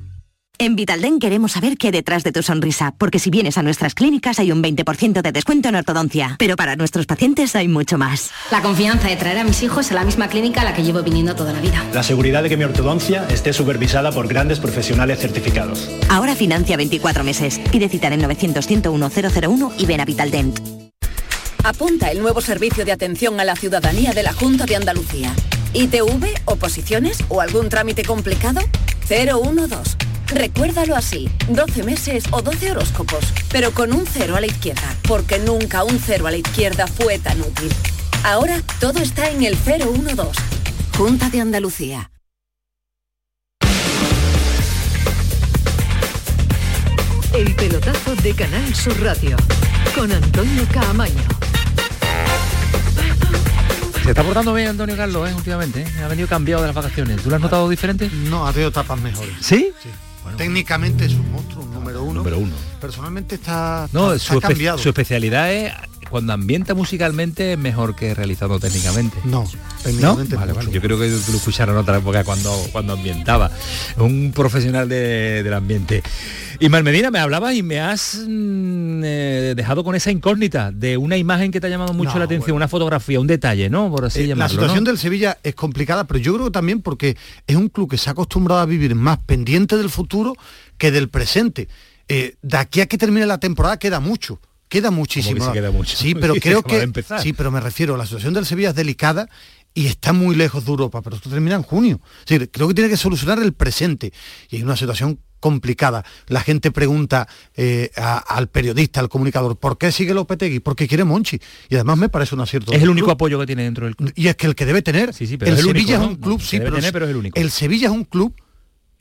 En Vitalden queremos saber qué hay detrás de tu sonrisa, porque si vienes a nuestras clínicas hay un 20% de descuento en ortodoncia, pero para nuestros pacientes hay mucho más. La confianza de traer a mis hijos a la misma clínica a la que llevo viniendo toda la vida. La seguridad de que mi ortodoncia esté supervisada por grandes profesionales certificados. Ahora financia 24 meses. Pide cita en 900 101 001 y ven a Vitaldent. Apunta el nuevo servicio de atención a la ciudadanía de la Junta de Andalucía. ITV, oposiciones o algún trámite complicado? 012 Recuérdalo así, 12 meses o 12 horóscopos, pero con un cero a la izquierda, porque nunca un cero a la izquierda fue tan útil. Ahora todo está en el 012. Junta de Andalucía. El pelotazo de Canal Sur Radio con Antonio Caamaño. Se está portando bien Antonio Carlos, ¿eh? últimamente. ¿eh? Ha venido cambiado de las vacaciones. ¿Tú lo has notado diferente? No, ha tenido etapas mejores. ¿Sí? Sí. Técnicamente es un monstruo, número uno. Número uno. Personalmente está, No, está su, cambiado. su especialidad es cuando ambienta musicalmente es mejor que realizando técnicamente. No, ¿No? técnicamente Vale, mucho. vale. Yo creo que lo escucharon otra época cuando, cuando ambientaba. Un profesional de- del ambiente. Y Medina, me hablabas y me has mm, eh, dejado con esa incógnita de una imagen que te ha llamado mucho No, la atención, una fotografía, un detalle, ¿no? Por así Eh, la llamarlo. situación ¿no? del Sevilla es complicada, pero yo creo que también porque es un club que se ha acostumbrado a vivir más pendiente del futuro que del presente. Eh, de aquí a que termine la temporada queda mucho. Queda muchísimo. que sí queda mucho? Sí, <laughs> pero Sí, creo que sí, pero me refiero, la situación del Sevilla es delicada y está muy lejos de Europa, pero esto termina en junio. Creo que tiene que solucionar el presente y hay una situación complicada. La gente pregunta eh, a- al periodista, al comunicador, ¿por qué sigue Lopetegui? Porque quiere Monchi. Y además me parece un acierto. Es el único club. apoyo que tiene dentro del club. Y es que el que debe tener. Sí, sí, pero el es el Sevilla único, es un club, sí, pero, tener, pero es el único. Sevilla es un club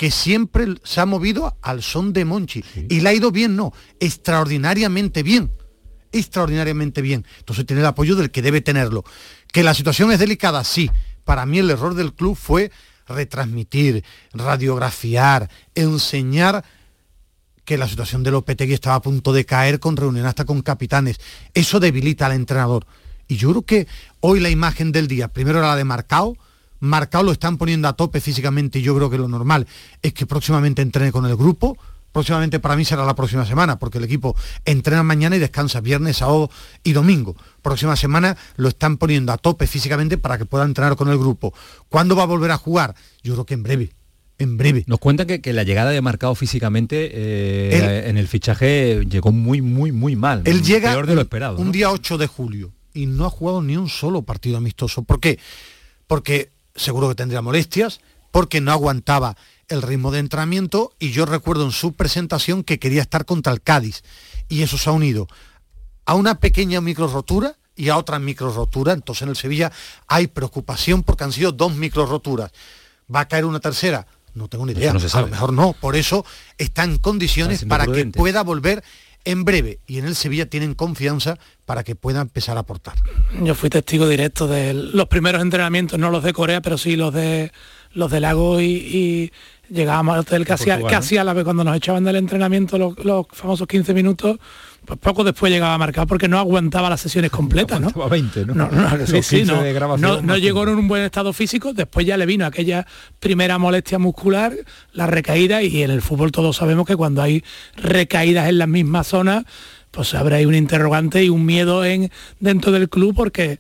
que siempre se ha movido al son de Monchi. Y le ha ido bien, no, extraordinariamente bien. Extraordinariamente bien. Entonces tiene el apoyo del que debe tenerlo. Que la situación es delicada, sí. Para mí el error del club fue retransmitir, radiografiar, enseñar que la situación de Lopetegui estaba a punto de caer con reunión hasta con capitanes. Eso debilita al entrenador. Y yo creo que hoy la imagen del día, primero era la de Marcao, Marcao lo están poniendo a tope físicamente y yo creo que lo normal es que próximamente entrene con el grupo. Próximamente para mí será la próxima semana, porque el equipo entrena mañana y descansa viernes, sábado y domingo. Próxima semana lo están poniendo a tope físicamente para que pueda entrenar con el grupo. ¿Cuándo va a volver a jugar? Yo creo que en breve. En breve. Nos cuentan que, que la llegada de Marcado físicamente eh, en el fichaje llegó muy, muy, muy mal. Él llega peor de lo un- esperado. un ¿no? día 8 de julio y no ha jugado ni un solo partido amistoso. ¿Por qué? Porque seguro que tendría molestias, porque no aguantaba el ritmo de entrenamiento y yo recuerdo en su presentación que quería estar contra el Cádiz y eso se ha unido a una pequeña micro rotura y a otra micro rotura. Entonces en el Sevilla hay preocupación porque han sido dos micro roturas. ¿Va a caer una tercera? No tengo ni idea. no se A lo mejor no. Por eso está en condiciones para prudente. que pueda volver en breve y en el Sevilla tienen confianza para que pueda empezar a aportar. Yo fui testigo directo de los primeros entrenamientos, no los de Corea, pero sí los de los de Lago y, llegábamos al hotel que hacía, que hacía la cuando nos echaban del entrenamiento los, los famosos 15 minutos pues poco después llegaba a marcar porque no aguantaba las sesiones completas, ¿no? 20, ¿no? No, no, <laughs> sí, sí, no, no llegó en un buen estado físico, después ya le vino aquella primera molestia muscular, la recaída, y en el fútbol todos sabemos que cuando hay recaídas en la misma zona, pues habrá ahí un interrogante y un miedo en, dentro del club porque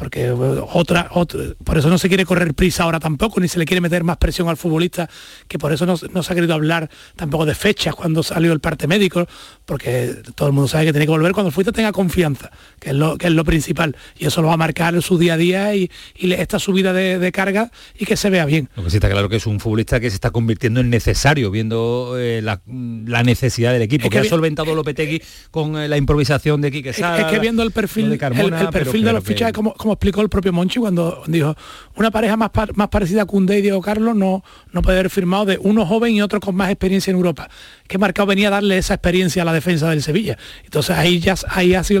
porque otra, otra, por eso no se quiere correr prisa ahora tampoco, ni se le quiere meter más presión al futbolista, que por eso no, se ha querido hablar tampoco de fechas cuando salió el parte médico, porque todo el mundo sabe que tiene que volver cuando el futbolista tenga confianza, que es lo, que es lo principal, y eso lo va a marcar en su día a día y, esta subida de, carga y que se vea bien. Lo que sí está claro que es un futbolista que se está convirtiendo en necesario, viendo eh, la, necesidad del equipo, que, ha solventado Lopetegui con eh, la improvisación de Quique Sala, Es que viendo el perfil, de el, perfil de los fichajes, como, como explicó el propio Monchi cuando dijo, una pareja más, más parecida a Cundé y Diego Carlos no, no puede haber firmado de uno joven y otro con más experiencia en Europa. Que Marcado venía a darle esa experiencia a la defensa del Sevilla. Entonces ahí ya ahí ha sido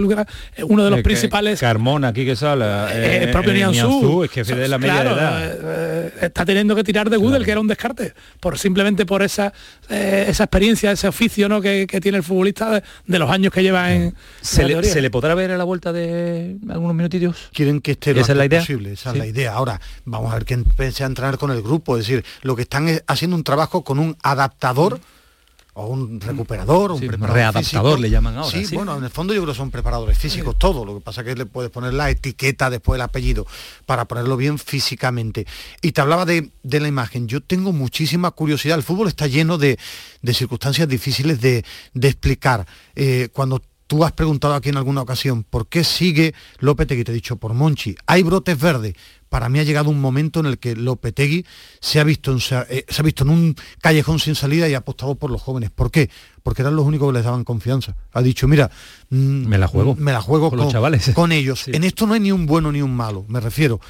uno de los principales... Carmona, aquí que sale. Eh, el propio eh, Nianzú. Es que de la media edad. Eh, está teniendo que tirar de Gudel, que era un descarte, por simplemente por esa, esa experiencia, ese oficio ¿no? que, tiene el futbolista de, los años que lleva en... ¿Se, le, ¿Se le podrá ver a la vuelta de algunos minutitos? Quieren que esté lo ¿Esa es la idea? posible, esa es la idea. Ahora, vamos a ver quién piensa entrenar con el grupo, es decir, lo que están es haciendo un trabajo con un adaptador o un recuperador, un readaptador le llaman ahora. Sí, bueno, en el fondo yo creo que son preparadores físicos todo, lo que pasa es que le puedes poner la etiqueta después del apellido para ponerlo bien físicamente. Y te hablaba de, la imagen, yo tengo muchísima curiosidad, el fútbol está lleno de, circunstancias difíciles de, explicar. Eh, cuando Tú has preguntado aquí en alguna ocasión, ¿por qué sigue Lopetegui? Te he dicho, por Monchi. Hay brotes verdes. Para mí ha llegado un momento en el que Lopetegui se ha visto en, eh, se ha visto en un callejón sin salida y ha apostado por los jóvenes. ¿Por qué? Porque eran los únicos que les daban confianza. Ha dicho, mira, mm, me la juego. Me la juego con, los chavales. con ellos. En esto no hay ni un bueno ni un malo. Me refiero,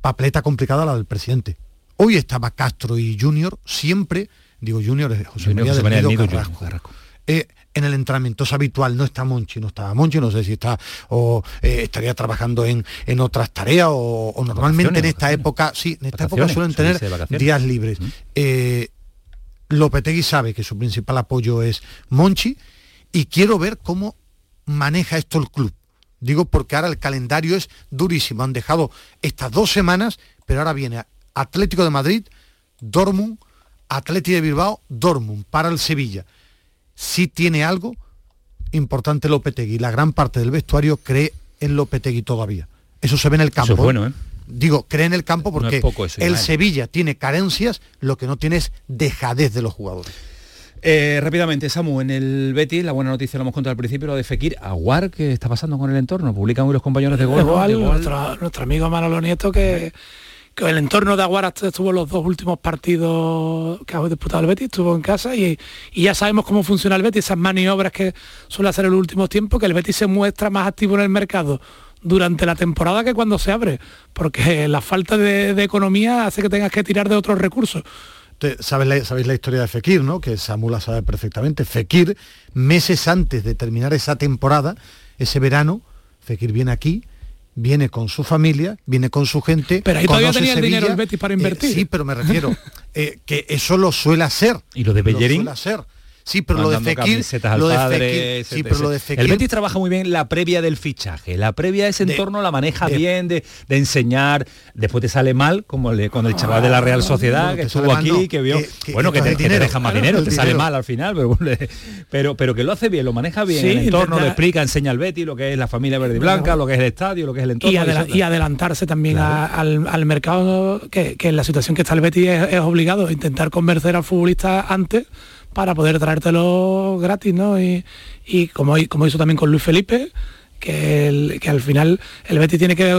papleta complicada la del presidente. Hoy estaba Castro y Junior, siempre, digo Junior, es José María, del Nido, Carrasco. Eh, en el entrenamiento es habitual, no está Monchi, no estaba Monchi, no sé si está o eh, estaría trabajando en, en otras tareas o, normalmente en esta época, sí, en esta época suelen tener días libres. Eh, Lopetegui sabe que su principal apoyo es Monchi y quiero ver cómo maneja esto el club. Digo porque ahora el calendario es durísimo. Han dejado estas dos semanas, pero ahora viene Atlético de Madrid, Dortmund, Atlético de Bilbao, Dortmund para el Sevilla sí tiene algo importante Lopetegui. La gran parte del vestuario cree en Lopetegui todavía. Eso se ve en el campo. Eso bueno, ¿eh? Digo, cree en el campo porque el Sevilla tiene carencias, lo que no tiene es dejadez de los jugadores. Eh, rápidamente, Samu, en el Betis, la buena noticia lo hemos contado al principio, lo de Fekir, Aguar, ¿qué está pasando con el entorno? Publican hoy los compañeros de gol. Nuestro, amigo Manolo Nieto que el entorno de Aguara estuvo los dos últimos partidos que ha disputado el Betis, estuvo en casa y, ya sabemos cómo funciona el Betis, esas maniobras que suele hacer en los últimos tiempos, que el Betis se muestra más activo en el mercado durante la temporada que cuando se abre, porque la falta de, economía hace que tengas que tirar de otros recursos. ¿Sabéis la, la historia de Fekir, ¿no? Que Samula sabe perfectamente. Fekir, meses antes de terminar esa temporada, ese verano, Fekir viene aquí, viene con su familia, viene con su gente. Pero ahí todavía tenía el dinero el Betis para invertir. Eh, sí, pero me refiero <laughs> eh, que eso lo suele hacer. ¿Y lo de Bellerín? Lo suele hacer. Sí, pero lo de Fekir, lo de sí, pero lo de Fekir, El Betis trabaja muy bien la previa del fichaje. La previa de ese entorno la maneja bien, de, enseñar. Después te sale mal, como el, con el chaval de la Real Sociedad que estuvo aquí, que vio. bueno, que te, deja más dinero, te sale mal al final, pero, <laughs> pero, pero que lo hace bien, lo maneja bien. el entorno lo explica, enseña al Betis lo que es la familia verde y blanca, lo que es el estadio, lo que es el entorno. Y, adelantarse también al, mercado, que, en la situación que está el Betis es, es obligado, intentar convencer al futbolista antes para poder traértelo gratis, ¿no? Y, como, como hizo también con Luis Felipe, que, que, al final el Betis tiene que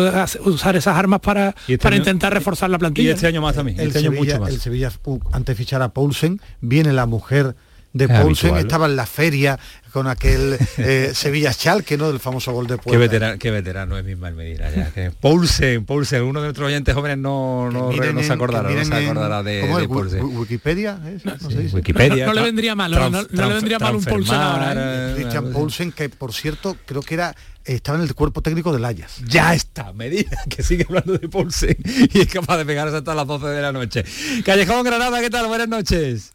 usar esas armas para, este para intentar reforzar la plantilla. Y este año más a mí. El, este Sevilla, mucho más. el Sevilla, uh, antes de fichar a Paulsen, viene la mujer de Paulsen, estaba en la feria con aquel eh, <laughs> Sevilla Chalque, ¿no? Del famoso gol de Puerta. Qué veterano, qué veterano es Misma Medina, ya. Que Paulsen, Paulsen, uno de nuestros oyentes jóvenes no, no, no se acordará, no se acordará de, ¿cómo de ¿Wikipedia? ¿es? No, sí, Wikipedia. No, le vendría mal, no, le vendría mal un Paulsen ahora. ¿eh? Christian Paulsen, que por cierto, creo que era estaba en el cuerpo técnico del Ayas. Ya está, Medina, que sigue hablando de Paulsen y es capaz de pegarse hasta las 12 de la noche. Callejón Granada, ¿qué tal? Buenas noches.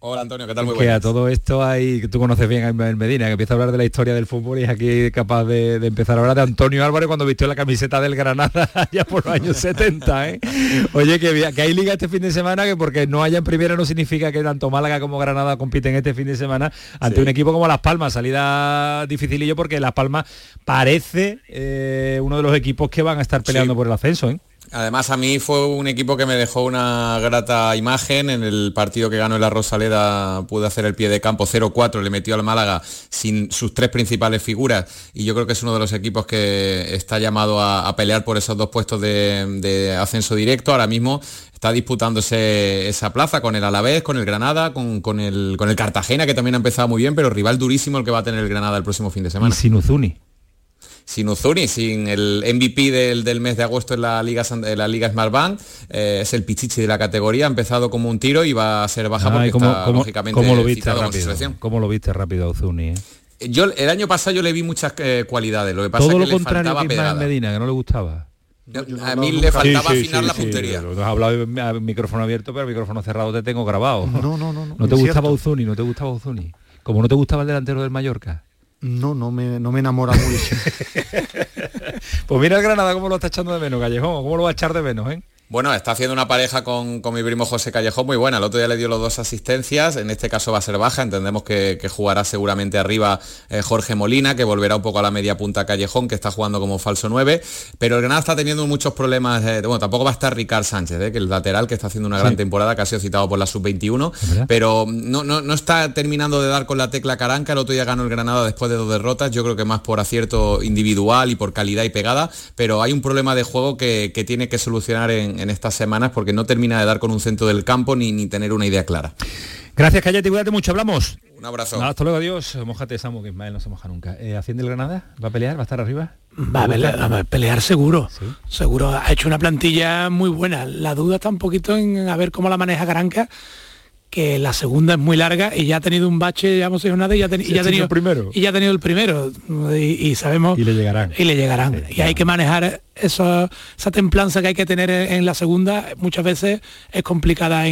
Hola Antonio, ¿qué tal? Muy que a todo esto hay, tú conoces bien a Medina, que empieza a hablar de la historia del fútbol y es aquí capaz de, empezar a hablar de Antonio Álvarez cuando vistió la camiseta del Granada <laughs> ya por los años <laughs> 70. ¿eh? Oye, que, que, hay liga este fin de semana, que porque no haya en primera no significa que tanto Málaga como Granada compiten este fin de semana ante un equipo como Las Palmas. Salida dificilillo porque Las Palmas parece eh, uno de los equipos que van a estar peleando por el ascenso. ¿eh? Además a mí fue un equipo que me dejó una grata imagen. En el partido que ganó en la Rosaleda pude hacer el pie de campo 0-4, le metió al Málaga sin sus tres principales figuras y yo creo que es uno de los equipos que está llamado a, pelear por esos dos puestos de, ascenso directo. Ahora mismo está disputándose esa plaza con el Alavés, con el Granada, con, el, con el Cartagena, que también ha empezado muy bien, pero rival durísimo el que va a tener el Granada el próximo fin de semana. Y sin Uzuni sin Uzuni, sin el MVP del, mes de agosto en la Liga, en la Liga Smart Bank, eh, es el pichichi de la categoría, ha empezado como un tiro y va a ser baja porque está lógicamente ¿cómo lo viste rápido? ¿Cómo lo viste rápido a Uzuni? Eh? Yo el año pasado yo le vi muchas eh, cualidades, lo que pasa Todo es que lo contrario a Medina, que no le gustaba. a mí le faltaba afinar la puntería. No has hablado a micrófono abierto, pero el micrófono cerrado te tengo grabado. No, no, no. ¿No, te gustaba Uzuni? ¿No te gustaba Uzuni? Como no te gustaba el delantero del Mallorca. No, no me, no me enamora mucho. <laughs> pues mira el Granada cómo lo está echando de menos, Callejón, cómo lo va a echar de menos, ¿eh? Bueno, está haciendo una pareja con, mi primo José Callejón muy buena. El otro día le dio los dos asistencias. En este caso va a ser baja. Entendemos que, jugará seguramente arriba eh, Jorge Molina, que volverá un poco a la media punta Callejón, que está jugando como falso 9. Pero el Granada está teniendo muchos problemas. bueno, tampoco va a estar Ricard Sánchez, eh, que el lateral, que está haciendo una gran temporada, que ha sido citado por la sub-21. Pero no, no, está terminando de dar con la tecla Caranca. El otro día ganó el Granada después de dos derrotas. Yo creo que más por acierto individual y por calidad y pegada. Pero hay un problema de juego que, que tiene que solucionar en en, estas semanas porque no termina de dar con un centro del campo ni, ni tener una idea clara. Gracias, Cayete, cuídate mucho, hablamos. Un abrazo. hasta luego, adiós. Mojate, Samu, que Ismael no se moja nunca. Eh, ¿Hacienda el Granada? ¿Va a pelear? ¿Va a estar arriba? Va a, pelear, seguro. Seguro. Ha hecho una plantilla muy buena. La duda está un poquito en a ver cómo la maneja Garanca que la segunda es muy larga y ya ha tenido un bache, ya hemos dicho nada, y ya, ha tenido el primero. Y ya ha tenido el primero. Y, sabemos. Y le llegarán. Y le llegarán. y hay que manejar esa, esa templanza que hay que tener en, la segunda muchas veces es complicada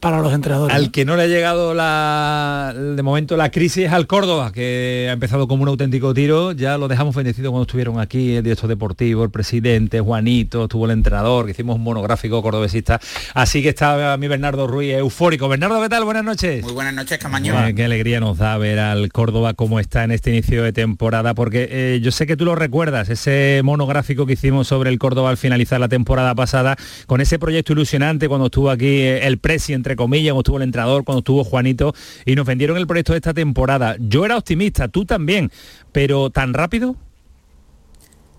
para los entrenadores. Al que no le ha llegado la, de momento la crisis es al Córdoba, que ha empezado como un auténtico tiro. Ya lo dejamos bendecido cuando estuvieron aquí el director deportivo, el presidente, Juanito, estuvo el entrenador, que hicimos un monográfico cordobesista. Así que está mi Bernardo Ruiz eufórico. Bernardo, ¿qué tal? Buenas noches. Muy buenas noches, Camaño. Eh, qué alegría nos da ver al Córdoba cómo está en este inicio de temporada, porque eh, yo sé que tú lo recuerdas, ese monográfico que hicimos sobre el Córdoba al finalizar la temporada pasada, con ese proyecto ilusionante cuando estuvo aquí eh, el Presi, entre comillas, cuando estuvo el entrenador, cuando estuvo Juanito, y nos vendieron el proyecto de esta temporada. Yo era optimista, tú también, pero ¿tan rápido?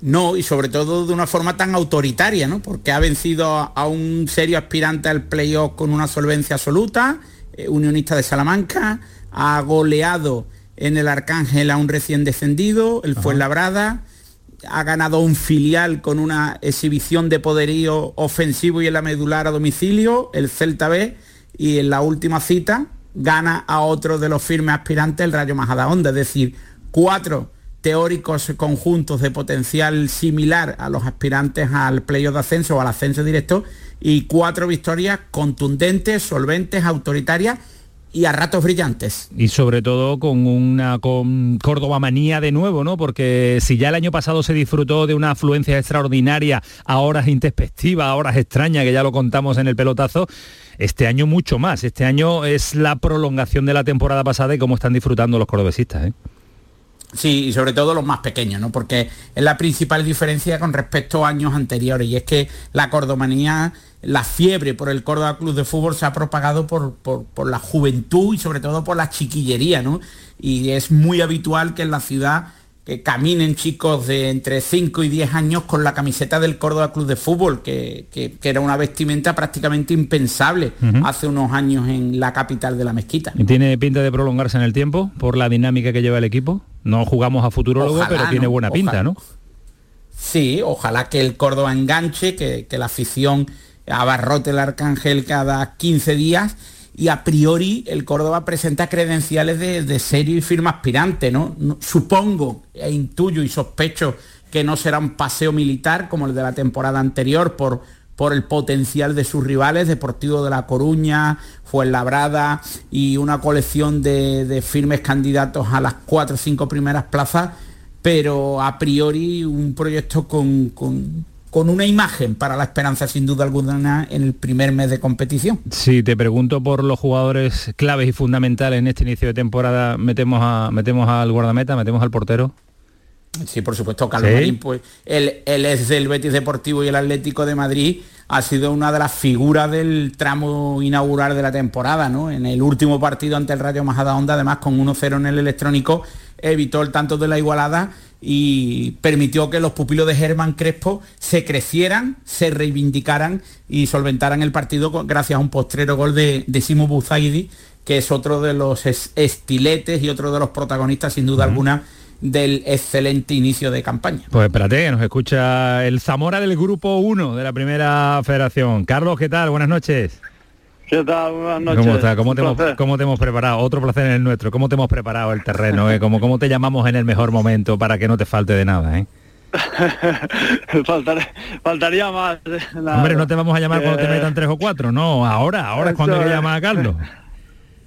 No, y sobre todo de una forma tan autoritaria, ¿no? Porque ha vencido a un serio aspirante al playoff con una solvencia absoluta, eh, unionista de Salamanca, ha goleado en el Arcángel a un recién descendido, el Fuenlabrada, ha ganado un filial con una exhibición de poderío ofensivo y en la medular a domicilio, el Celta B, y en la última cita gana a otro de los firmes aspirantes, el Rayo Majadahonda, es decir, cuatro teóricos conjuntos de potencial similar a los aspirantes al playoff de ascenso o al ascenso directo y cuatro victorias contundentes, solventes, autoritarias y a ratos brillantes. Y sobre todo con una con Córdoba manía de nuevo, ¿no? Porque si ya el año pasado se disfrutó de una afluencia extraordinaria a horas introspectivas, a horas extrañas, que ya lo contamos en el pelotazo, este año mucho más. Este año es la prolongación de la temporada pasada y cómo están disfrutando los cordobesistas, ¿eh? Sí, y sobre todo los más pequeños, ¿no? Porque es la principal diferencia con respecto a años anteriores y es que la cordomanía la fiebre por el Córdoba Club de Fútbol se ha propagado por, la juventud y sobre todo por la chiquillería, ¿no? Y es muy habitual que en la ciudad caminen chicos de entre 5 y 10 años con la camiseta del Córdoba Club de Fútbol, que, era una vestimenta prácticamente impensable hace unos años en la capital de la mezquita. ¿Y tiene pinta de prolongarse en el tiempo por la dinámica que lleva el equipo? No jugamos a futurólogo, pero tiene buena pinta, ¿no? Sí, ojalá que el Córdoba enganche, que, que la afición abarrote el Arcángel cada 15 días y a priori el Córdoba presenta credenciales de, serio y firme aspirante, ¿no? Supongo e intuyo y sospecho que no será un paseo militar como el de la temporada anterior por, por el potencial de sus rivales, Deportivo de La Coruña, Fuenlabrada y una colección de, firmes candidatos a las cuatro o cinco primeras plazas, pero a priori un proyecto con con una imagen para la esperanza sin duda alguna en el primer mes de competición. Si te pregunto por los jugadores claves y fundamentales en este inicio de temporada, metemos a metemos al guardameta, metemos al portero. Sí, por supuesto, Carlos Marín, pues él, es del Betis Deportivo y el Atlético de Madrid, ha sido una de las figuras del tramo inaugural de la temporada, ¿no? En el último partido ante el Rayo Majadahonda, además con 1-0 en el electrónico, evitó el tanto de la igualada y permitió que los pupilos de Germán Crespo se crecieran, se reivindicaran y solventaran el partido gracias a un postrero gol de, de Simo Buzaidi, que es otro de los estiletes y otro de los protagonistas sin duda alguna del excelente inicio de campaña. Pues espérate, nos escucha el Zamora del grupo 1 de la primera federación. Carlos, ¿qué tal? Buenas noches. ¿Qué tal? Buenas noches. ¿Cómo, está? ¿Cómo, te hemos, preparado? Otro placer en el nuestro. ¿Cómo te hemos preparado el terreno? Eh? ¿Cómo, ¿Cómo te llamamos en el mejor momento para que no te falte de nada? Eh? <laughs> faltaría más. Eh, Hombre, no te vamos a llamar cuando te metan tres o cuatro, no, ahora, ahora es cuando hay que llamar a Carlos. <laughs>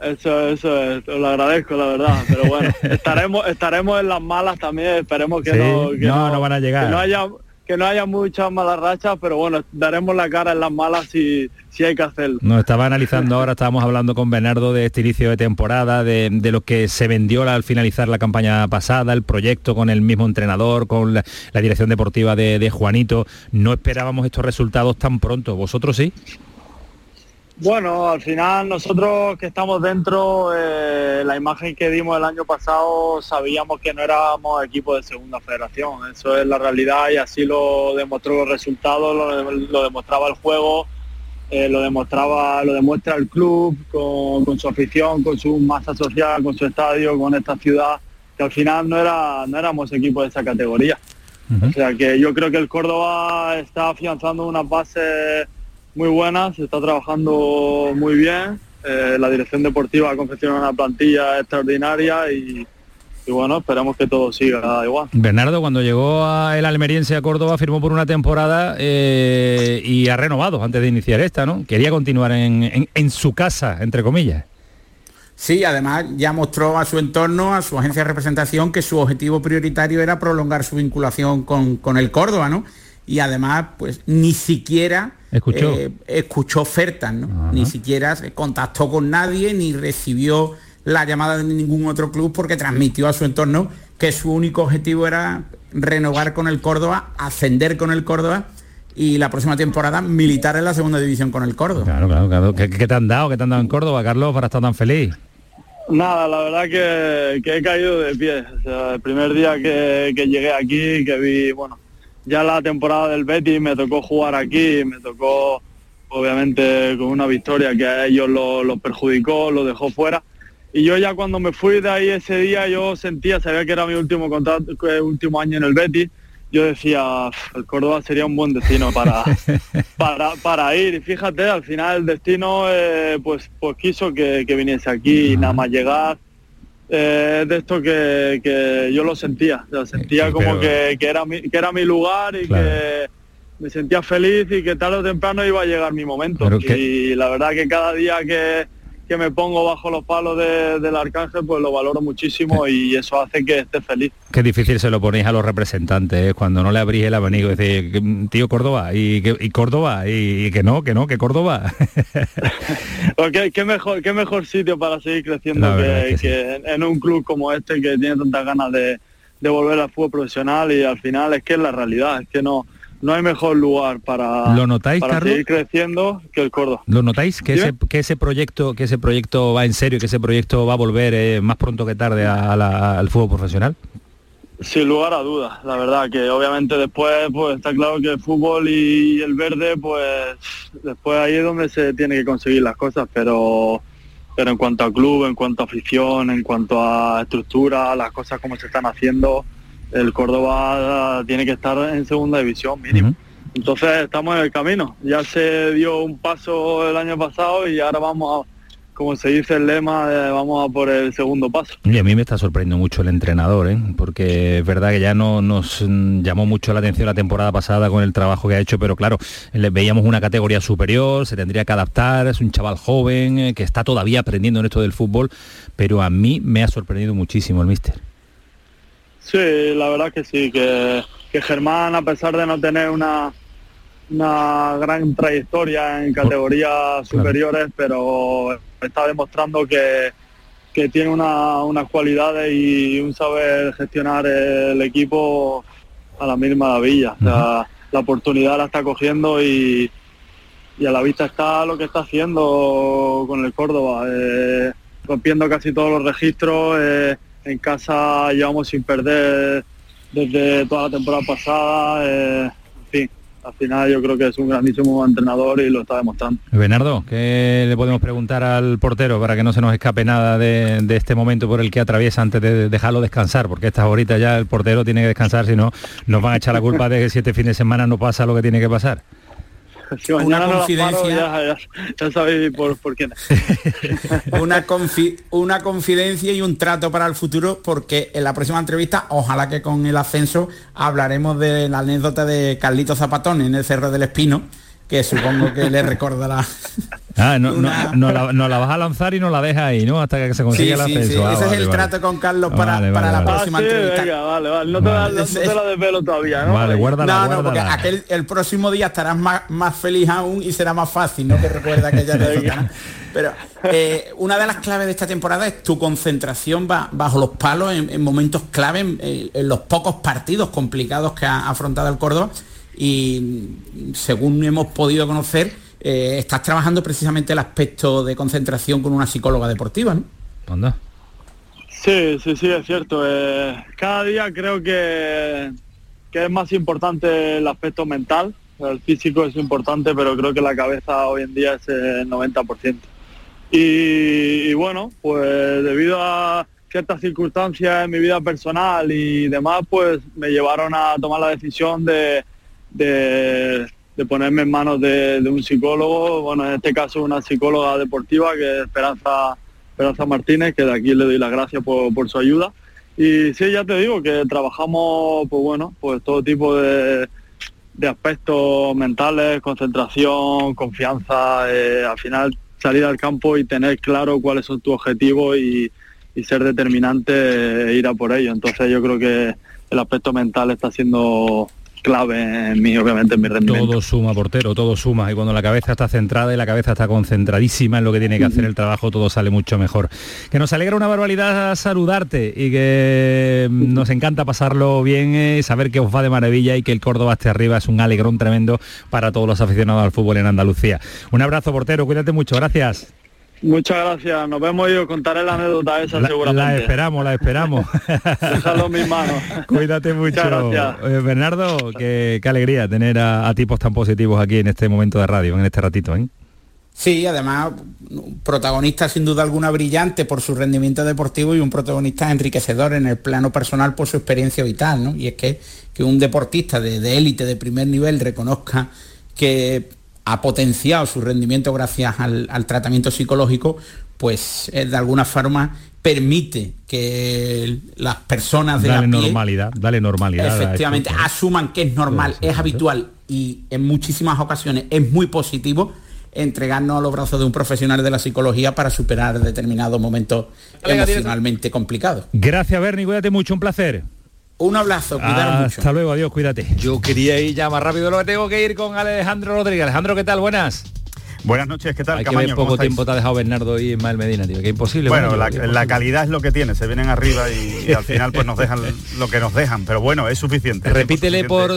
Eso, eso es, lo agradezco la verdad, pero bueno, <laughs> estaremos, estaremos en las malas también, esperemos que, no, no, no, van a llegar. Que no haya, que no haya muchas malas rachas, pero bueno, daremos la cara en las malas si, si hay que hacerlo. Nos estaba analizando ahora, estábamos hablando con Bernardo de este inicio de temporada, de, lo que se vendió al finalizar la campaña pasada, el proyecto con el mismo entrenador, con la, dirección deportiva de, de Juanito. No esperábamos estos resultados tan pronto. ¿Vosotros sí? Bueno, al final nosotros que estamos dentro, eh, la imagen que dimos el año pasado sabíamos que no éramos equipo de segunda federación, eso es la realidad y así lo demostró los resultados, lo, demostraba el juego, eh, lo demostraba, lo demuestra el club con, su afición, con su masa social, con su estadio, con esta ciudad, que al final no era, no éramos equipo de esa categoría. O sea que yo creo que el Córdoba está afianzando una base muy buena, se está trabajando muy bien. Eh, la dirección deportiva ha confeccionado una plantilla extraordinaria y, bueno, esperamos que todo siga igual. Bernardo, cuando llegó a el Almeriense a Córdoba, firmó por una temporada eh, y ha renovado antes de iniciar esta, ¿no? Quería continuar en, su casa, entre comillas. Sí, además ya mostró a su entorno, a su agencia de representación, que su objetivo prioritario era prolongar su vinculación con, con el Córdoba, ¿no? Y además, pues ni siquiera Escuchó, eh, escuchó ofertas, ¿no? Ni siquiera se contactó con nadie, ni recibió la llamada de ningún otro club porque transmitió a su entorno que su único objetivo era renovar con el Córdoba, ascender con el Córdoba y la próxima temporada militar en la segunda división con el Córdoba. Claro, claro, claro. ¿Qué, te han dado? ¿Qué te han dado en Córdoba, Carlos, para estar tan feliz? Nada, la verdad que, he caído de pie. el primer día que, que llegué aquí, que vi, bueno, ya la temporada del Betis me tocó jugar aquí, me tocó obviamente con una victoria que a ellos los lo perjudicó, lo dejó fuera. Y yo ya cuando me fui de ahí ese día yo sentía, sabía que era mi último contrato, último año en el Betis, yo decía, el Córdoba sería un buen destino para, <laughs> para, para ir. Y fíjate, al final el destino eh, pues, pues quiso que, que viniese aquí y nada más llegar eh, de esto que, yo lo sentía, sentía como que, era mi, que era mi lugar y que me sentía feliz y que tarde o temprano iba a llegar mi momento. y la verdad que cada día que, que me pongo bajo los palos del arcángel, pues lo valoro muchísimo y eso hace que esté feliz. Qué difícil se lo ponéis a los representantes, ¿eh? cuando no le abrís el abanico, decir, tío Córdoba, y, y Córdoba, y, que no, que no, que Córdoba. <laughs> Porque qué mejor, qué mejor sitio para seguir creciendo que, en un club como este que tiene tantas ganas de, de volver al fútbol profesional y al final es que es la realidad, es que no no hay mejor lugar para, ¿Lo notáis, seguir creciendo que el Córdoba. ¿Lo notáis que ese, que ese proyecto que ese proyecto va en serio, que ese proyecto va a volver eh, más pronto que tarde al fútbol profesional? Sin lugar a dudas, la verdad que obviamente después pues está claro que el fútbol y el verde pues después ahí es donde se tiene que conseguir las cosas, pero pero en cuanto a club, en cuanto a afición, en cuanto a estructura, las cosas como se están haciendo, el Córdoba tiene que estar en segunda división mínimo. Entonces estamos en el camino. Ya se dio un paso el año pasado y ahora vamos a como se dice el lema, vamos a por el segundo paso. Y a mí me está sorprendiendo mucho el entrenador, ¿eh? porque es verdad que ya no nos llamó mucho la atención la temporada pasada con el trabajo que ha hecho, pero claro, le veíamos una categoría superior, se tendría que adaptar, es un chaval joven eh, que está todavía aprendiendo en esto del fútbol, pero a mí me ha sorprendido muchísimo el míster. Sí, la verdad que sí, que, que Germán, a pesar de no tener una una gran trayectoria en categorías superiores, pero está demostrando que, tiene unas cualidades y un saber gestionar el equipo a la misma maravilla. la oportunidad la está cogiendo y, a la vista está lo que está haciendo con el Córdoba, eh, rompiendo casi todos los registros. Eh, en casa llevamos sin perder desde toda la temporada pasada. Eh, al final yo creo que es un grandísimo entrenador y lo está demostrando. Bernardo, ¿qué le podemos preguntar al portero para que no se nos escape nada de, este momento por el que atraviesa antes de dejarlo descansar? Porque estas horitas ya el portero tiene que descansar, si no nos van a echar la culpa de que siete fines de semana no pasa lo que tiene que pasar. <laughs> una confidencia. ya, sabéis por, quién <laughs> una, una confidencia y un trato para el futuro porque en la próxima entrevista ojalá que con el ascenso hablaremos de la anécdota de Carlito Zapatón en el Cerro del Espino que supongo que le recordará. <laughs> Ah, no, no, la, vas a lanzar y no la dejas ahí, ¿no? Hasta que se consiga el ascenso. Ah, ese es el trato con Carlos para, para la próxima ah, entrevista. vale, vale. No te, la, no te la desvelo todavía, ¿no? Vale, guárdala, No, no, porque aquel, el próximo día estarás más, más feliz aún y será más fácil, ¿no? Que recuerda que ya te Pero eh, una de las claves de esta temporada es tu concentración bajo los palos en, momentos clave, en, en, los pocos partidos complicados que ha afrontado el Córdoba y según hemos podido conocer, eh, estás trabajando precisamente el aspecto de concentración con una psicóloga deportiva, ¿no? ¿Anda? Sí, sí, sí, es cierto. Eh, cada día creo que, que es más importante el aspecto mental. El físico es importante, pero creo que la cabeza hoy en día es el 90%. Y, y bueno, pues debido a ciertas circunstancias en mi vida personal y demás, pues me llevaron a tomar la decisión de, de, ponerme en manos de, un psicólogo, bueno, en este caso una psicóloga deportiva que es Esperanza, Esperanza Martínez, que de aquí le doy las gracias por, su ayuda. Y sí, ya te digo que trabajamos, pues bueno, pues todo tipo de, aspectos mentales, concentración, confianza, eh, al final salir al campo y tener claro cuáles son tus objetivos y, y ser determinante e ir a por ello. Entonces yo creo que el aspecto mental está siendo clave en mí, obviamente, en mi rendimiento. Todo suma, portero, todo suma. Y cuando la cabeza está centrada y la cabeza está concentradísima en lo que tiene que hacer el trabajo, todo sale mucho mejor. Que nos alegra una barbaridad saludarte y que nos encanta pasarlo bien, eh, saber que os va de maravilla y que el Córdoba esté arriba es un alegrón tremendo para todos los aficionados al fútbol en Andalucía. Un abrazo, portero, cuídate mucho, gracias. Muchas gracias, nos vemos y os contaré la anécdota esa seguramente. La esperamos, la esperamos. <laughs> Déjalo en mis manos. <laughs> Cuídate mucho. Bernardo, qué, alegría tener a, tipos tan positivos aquí en este momento de radio, en este ratito. ¿eh? Sí, además, un protagonista sin duda alguna brillante por su rendimiento deportivo y un protagonista enriquecedor en el plano personal por su experiencia vital, ¿no? Y es que, que un deportista de élite, de primer nivel, reconozca que ha potenciado su rendimiento gracias al, tratamiento psicológico, pues eh, de alguna forma permite que las personas de dale normalidad, dale normalidad. Efectivamente, asuman que es normal, es habitual y en muchísimas ocasiones es muy positivo entregarnos a los brazos de un profesional de la psicología para superar determinados momentos emocionalmente complicados. Gracias, Bernie, cuídate mucho, un placer. Un abrazo, cuidado Hasta luego, adiós, cuídate. Yo quería ir ya más rápido lo que tengo que ir con Alejandro Rodríguez. Alejandro, ¿qué tal? Buenas. Buenas noches, ¿qué tal? Hay que ver poco tiempo te ha dejado Bernardo y Ismael Medina, tío, que imposible. Bueno, la, calidad es lo que tiene, se vienen arriba y, al final pues nos dejan <laughs> lo que nos dejan, pero bueno, es suficiente. Repítele por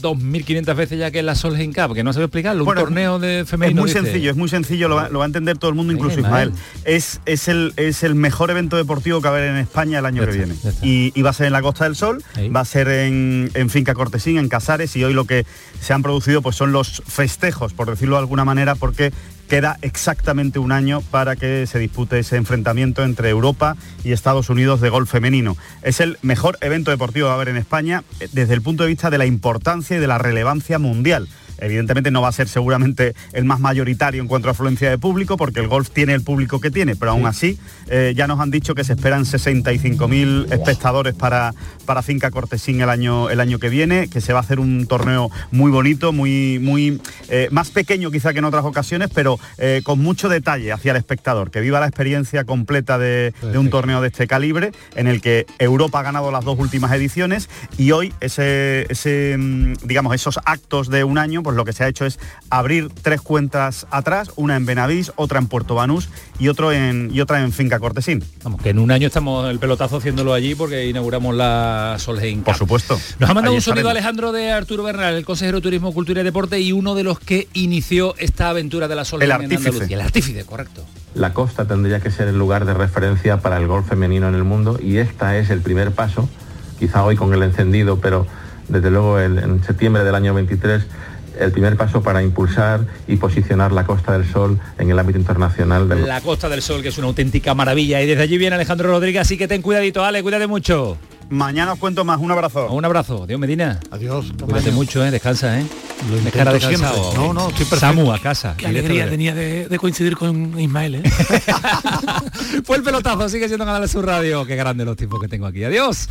2.500 veces ya que es la Solheim Cup, que no a explicarlo, un torneo de femenino. Es muy sencillo, es muy sencillo, lo va, a entender todo el mundo, incluso Ismael. Es, es, el, es el mejor evento deportivo que va a haber en España el año que viene. Y, va a ser en la Costa del Sol, va a ser en, en Finca Cortesín, en Casares, y hoy lo que se han producido pues son los festejos, por decirlo de alguna manera, porque queda exactamente un año para que se dispute ese enfrentamiento entre Europa y Estados Unidos de golf femenino. Es el mejor evento deportivo que va a haber en España eh, desde el punto de vista de la importancia y de la relevancia mundial. Evidentemente no va a ser seguramente el más mayoritario en cuanto a afluencia de público, porque el golf tiene el público que tiene, pero aún así eh, ya nos han dicho que se esperan 65.000 espectadores para, para Finca Cortesín el año, el año que viene, que se va a hacer un torneo muy bonito, muy, muy eh, más pequeño quizá que en otras ocasiones, pero eh, con mucho detalle hacia el espectador, que viva la experiencia completa de, un torneo de este calibre, en el que Europa ha ganado las dos últimas ediciones y hoy ese, ese mm, digamos, esos actos de un año, pues lo que se ha hecho es abrir tres cuentas atrás, una en Benavís, otra en Puerto Banús y, otro en, y otra en Finca Cortesín. Vamos, que en un año estamos el pelotazo haciéndolo allí porque inauguramos la Solheim. Por supuesto. Nos ha mandado un sonido Alejandro de Arturo Bernal, el consejero de Turismo, Cultura y Deporte y uno de los que inició esta aventura de la Solheim el artífice. en Andalucía. El artífice, correcto. La costa tendría que ser el lugar de referencia para el golf femenino en el mundo y esta es el primer paso, quizá hoy con el encendido, pero desde luego en septiembre del año 23 el primer paso para impulsar y posicionar la Costa del Sol en el ámbito internacional. La Costa del Sol, que es una auténtica maravilla. Y desde allí viene Alejandro Rodríguez, así que ten cuidadito, Ale, cuídate mucho. Mañana os cuento más. Un abrazo. Un abrazo. Dios Medina. Adiós. Cuídate mucho, ¿eh? Descansa, ¿eh? Lo descansado. No, no, estoy Samu a casa. Qué alegría tenía de, coincidir con Ismael, ¿eh? <laughs> Fue el pelotazo, sigue siendo Canal su Radio. Qué grande los tipos que tengo aquí. Adiós.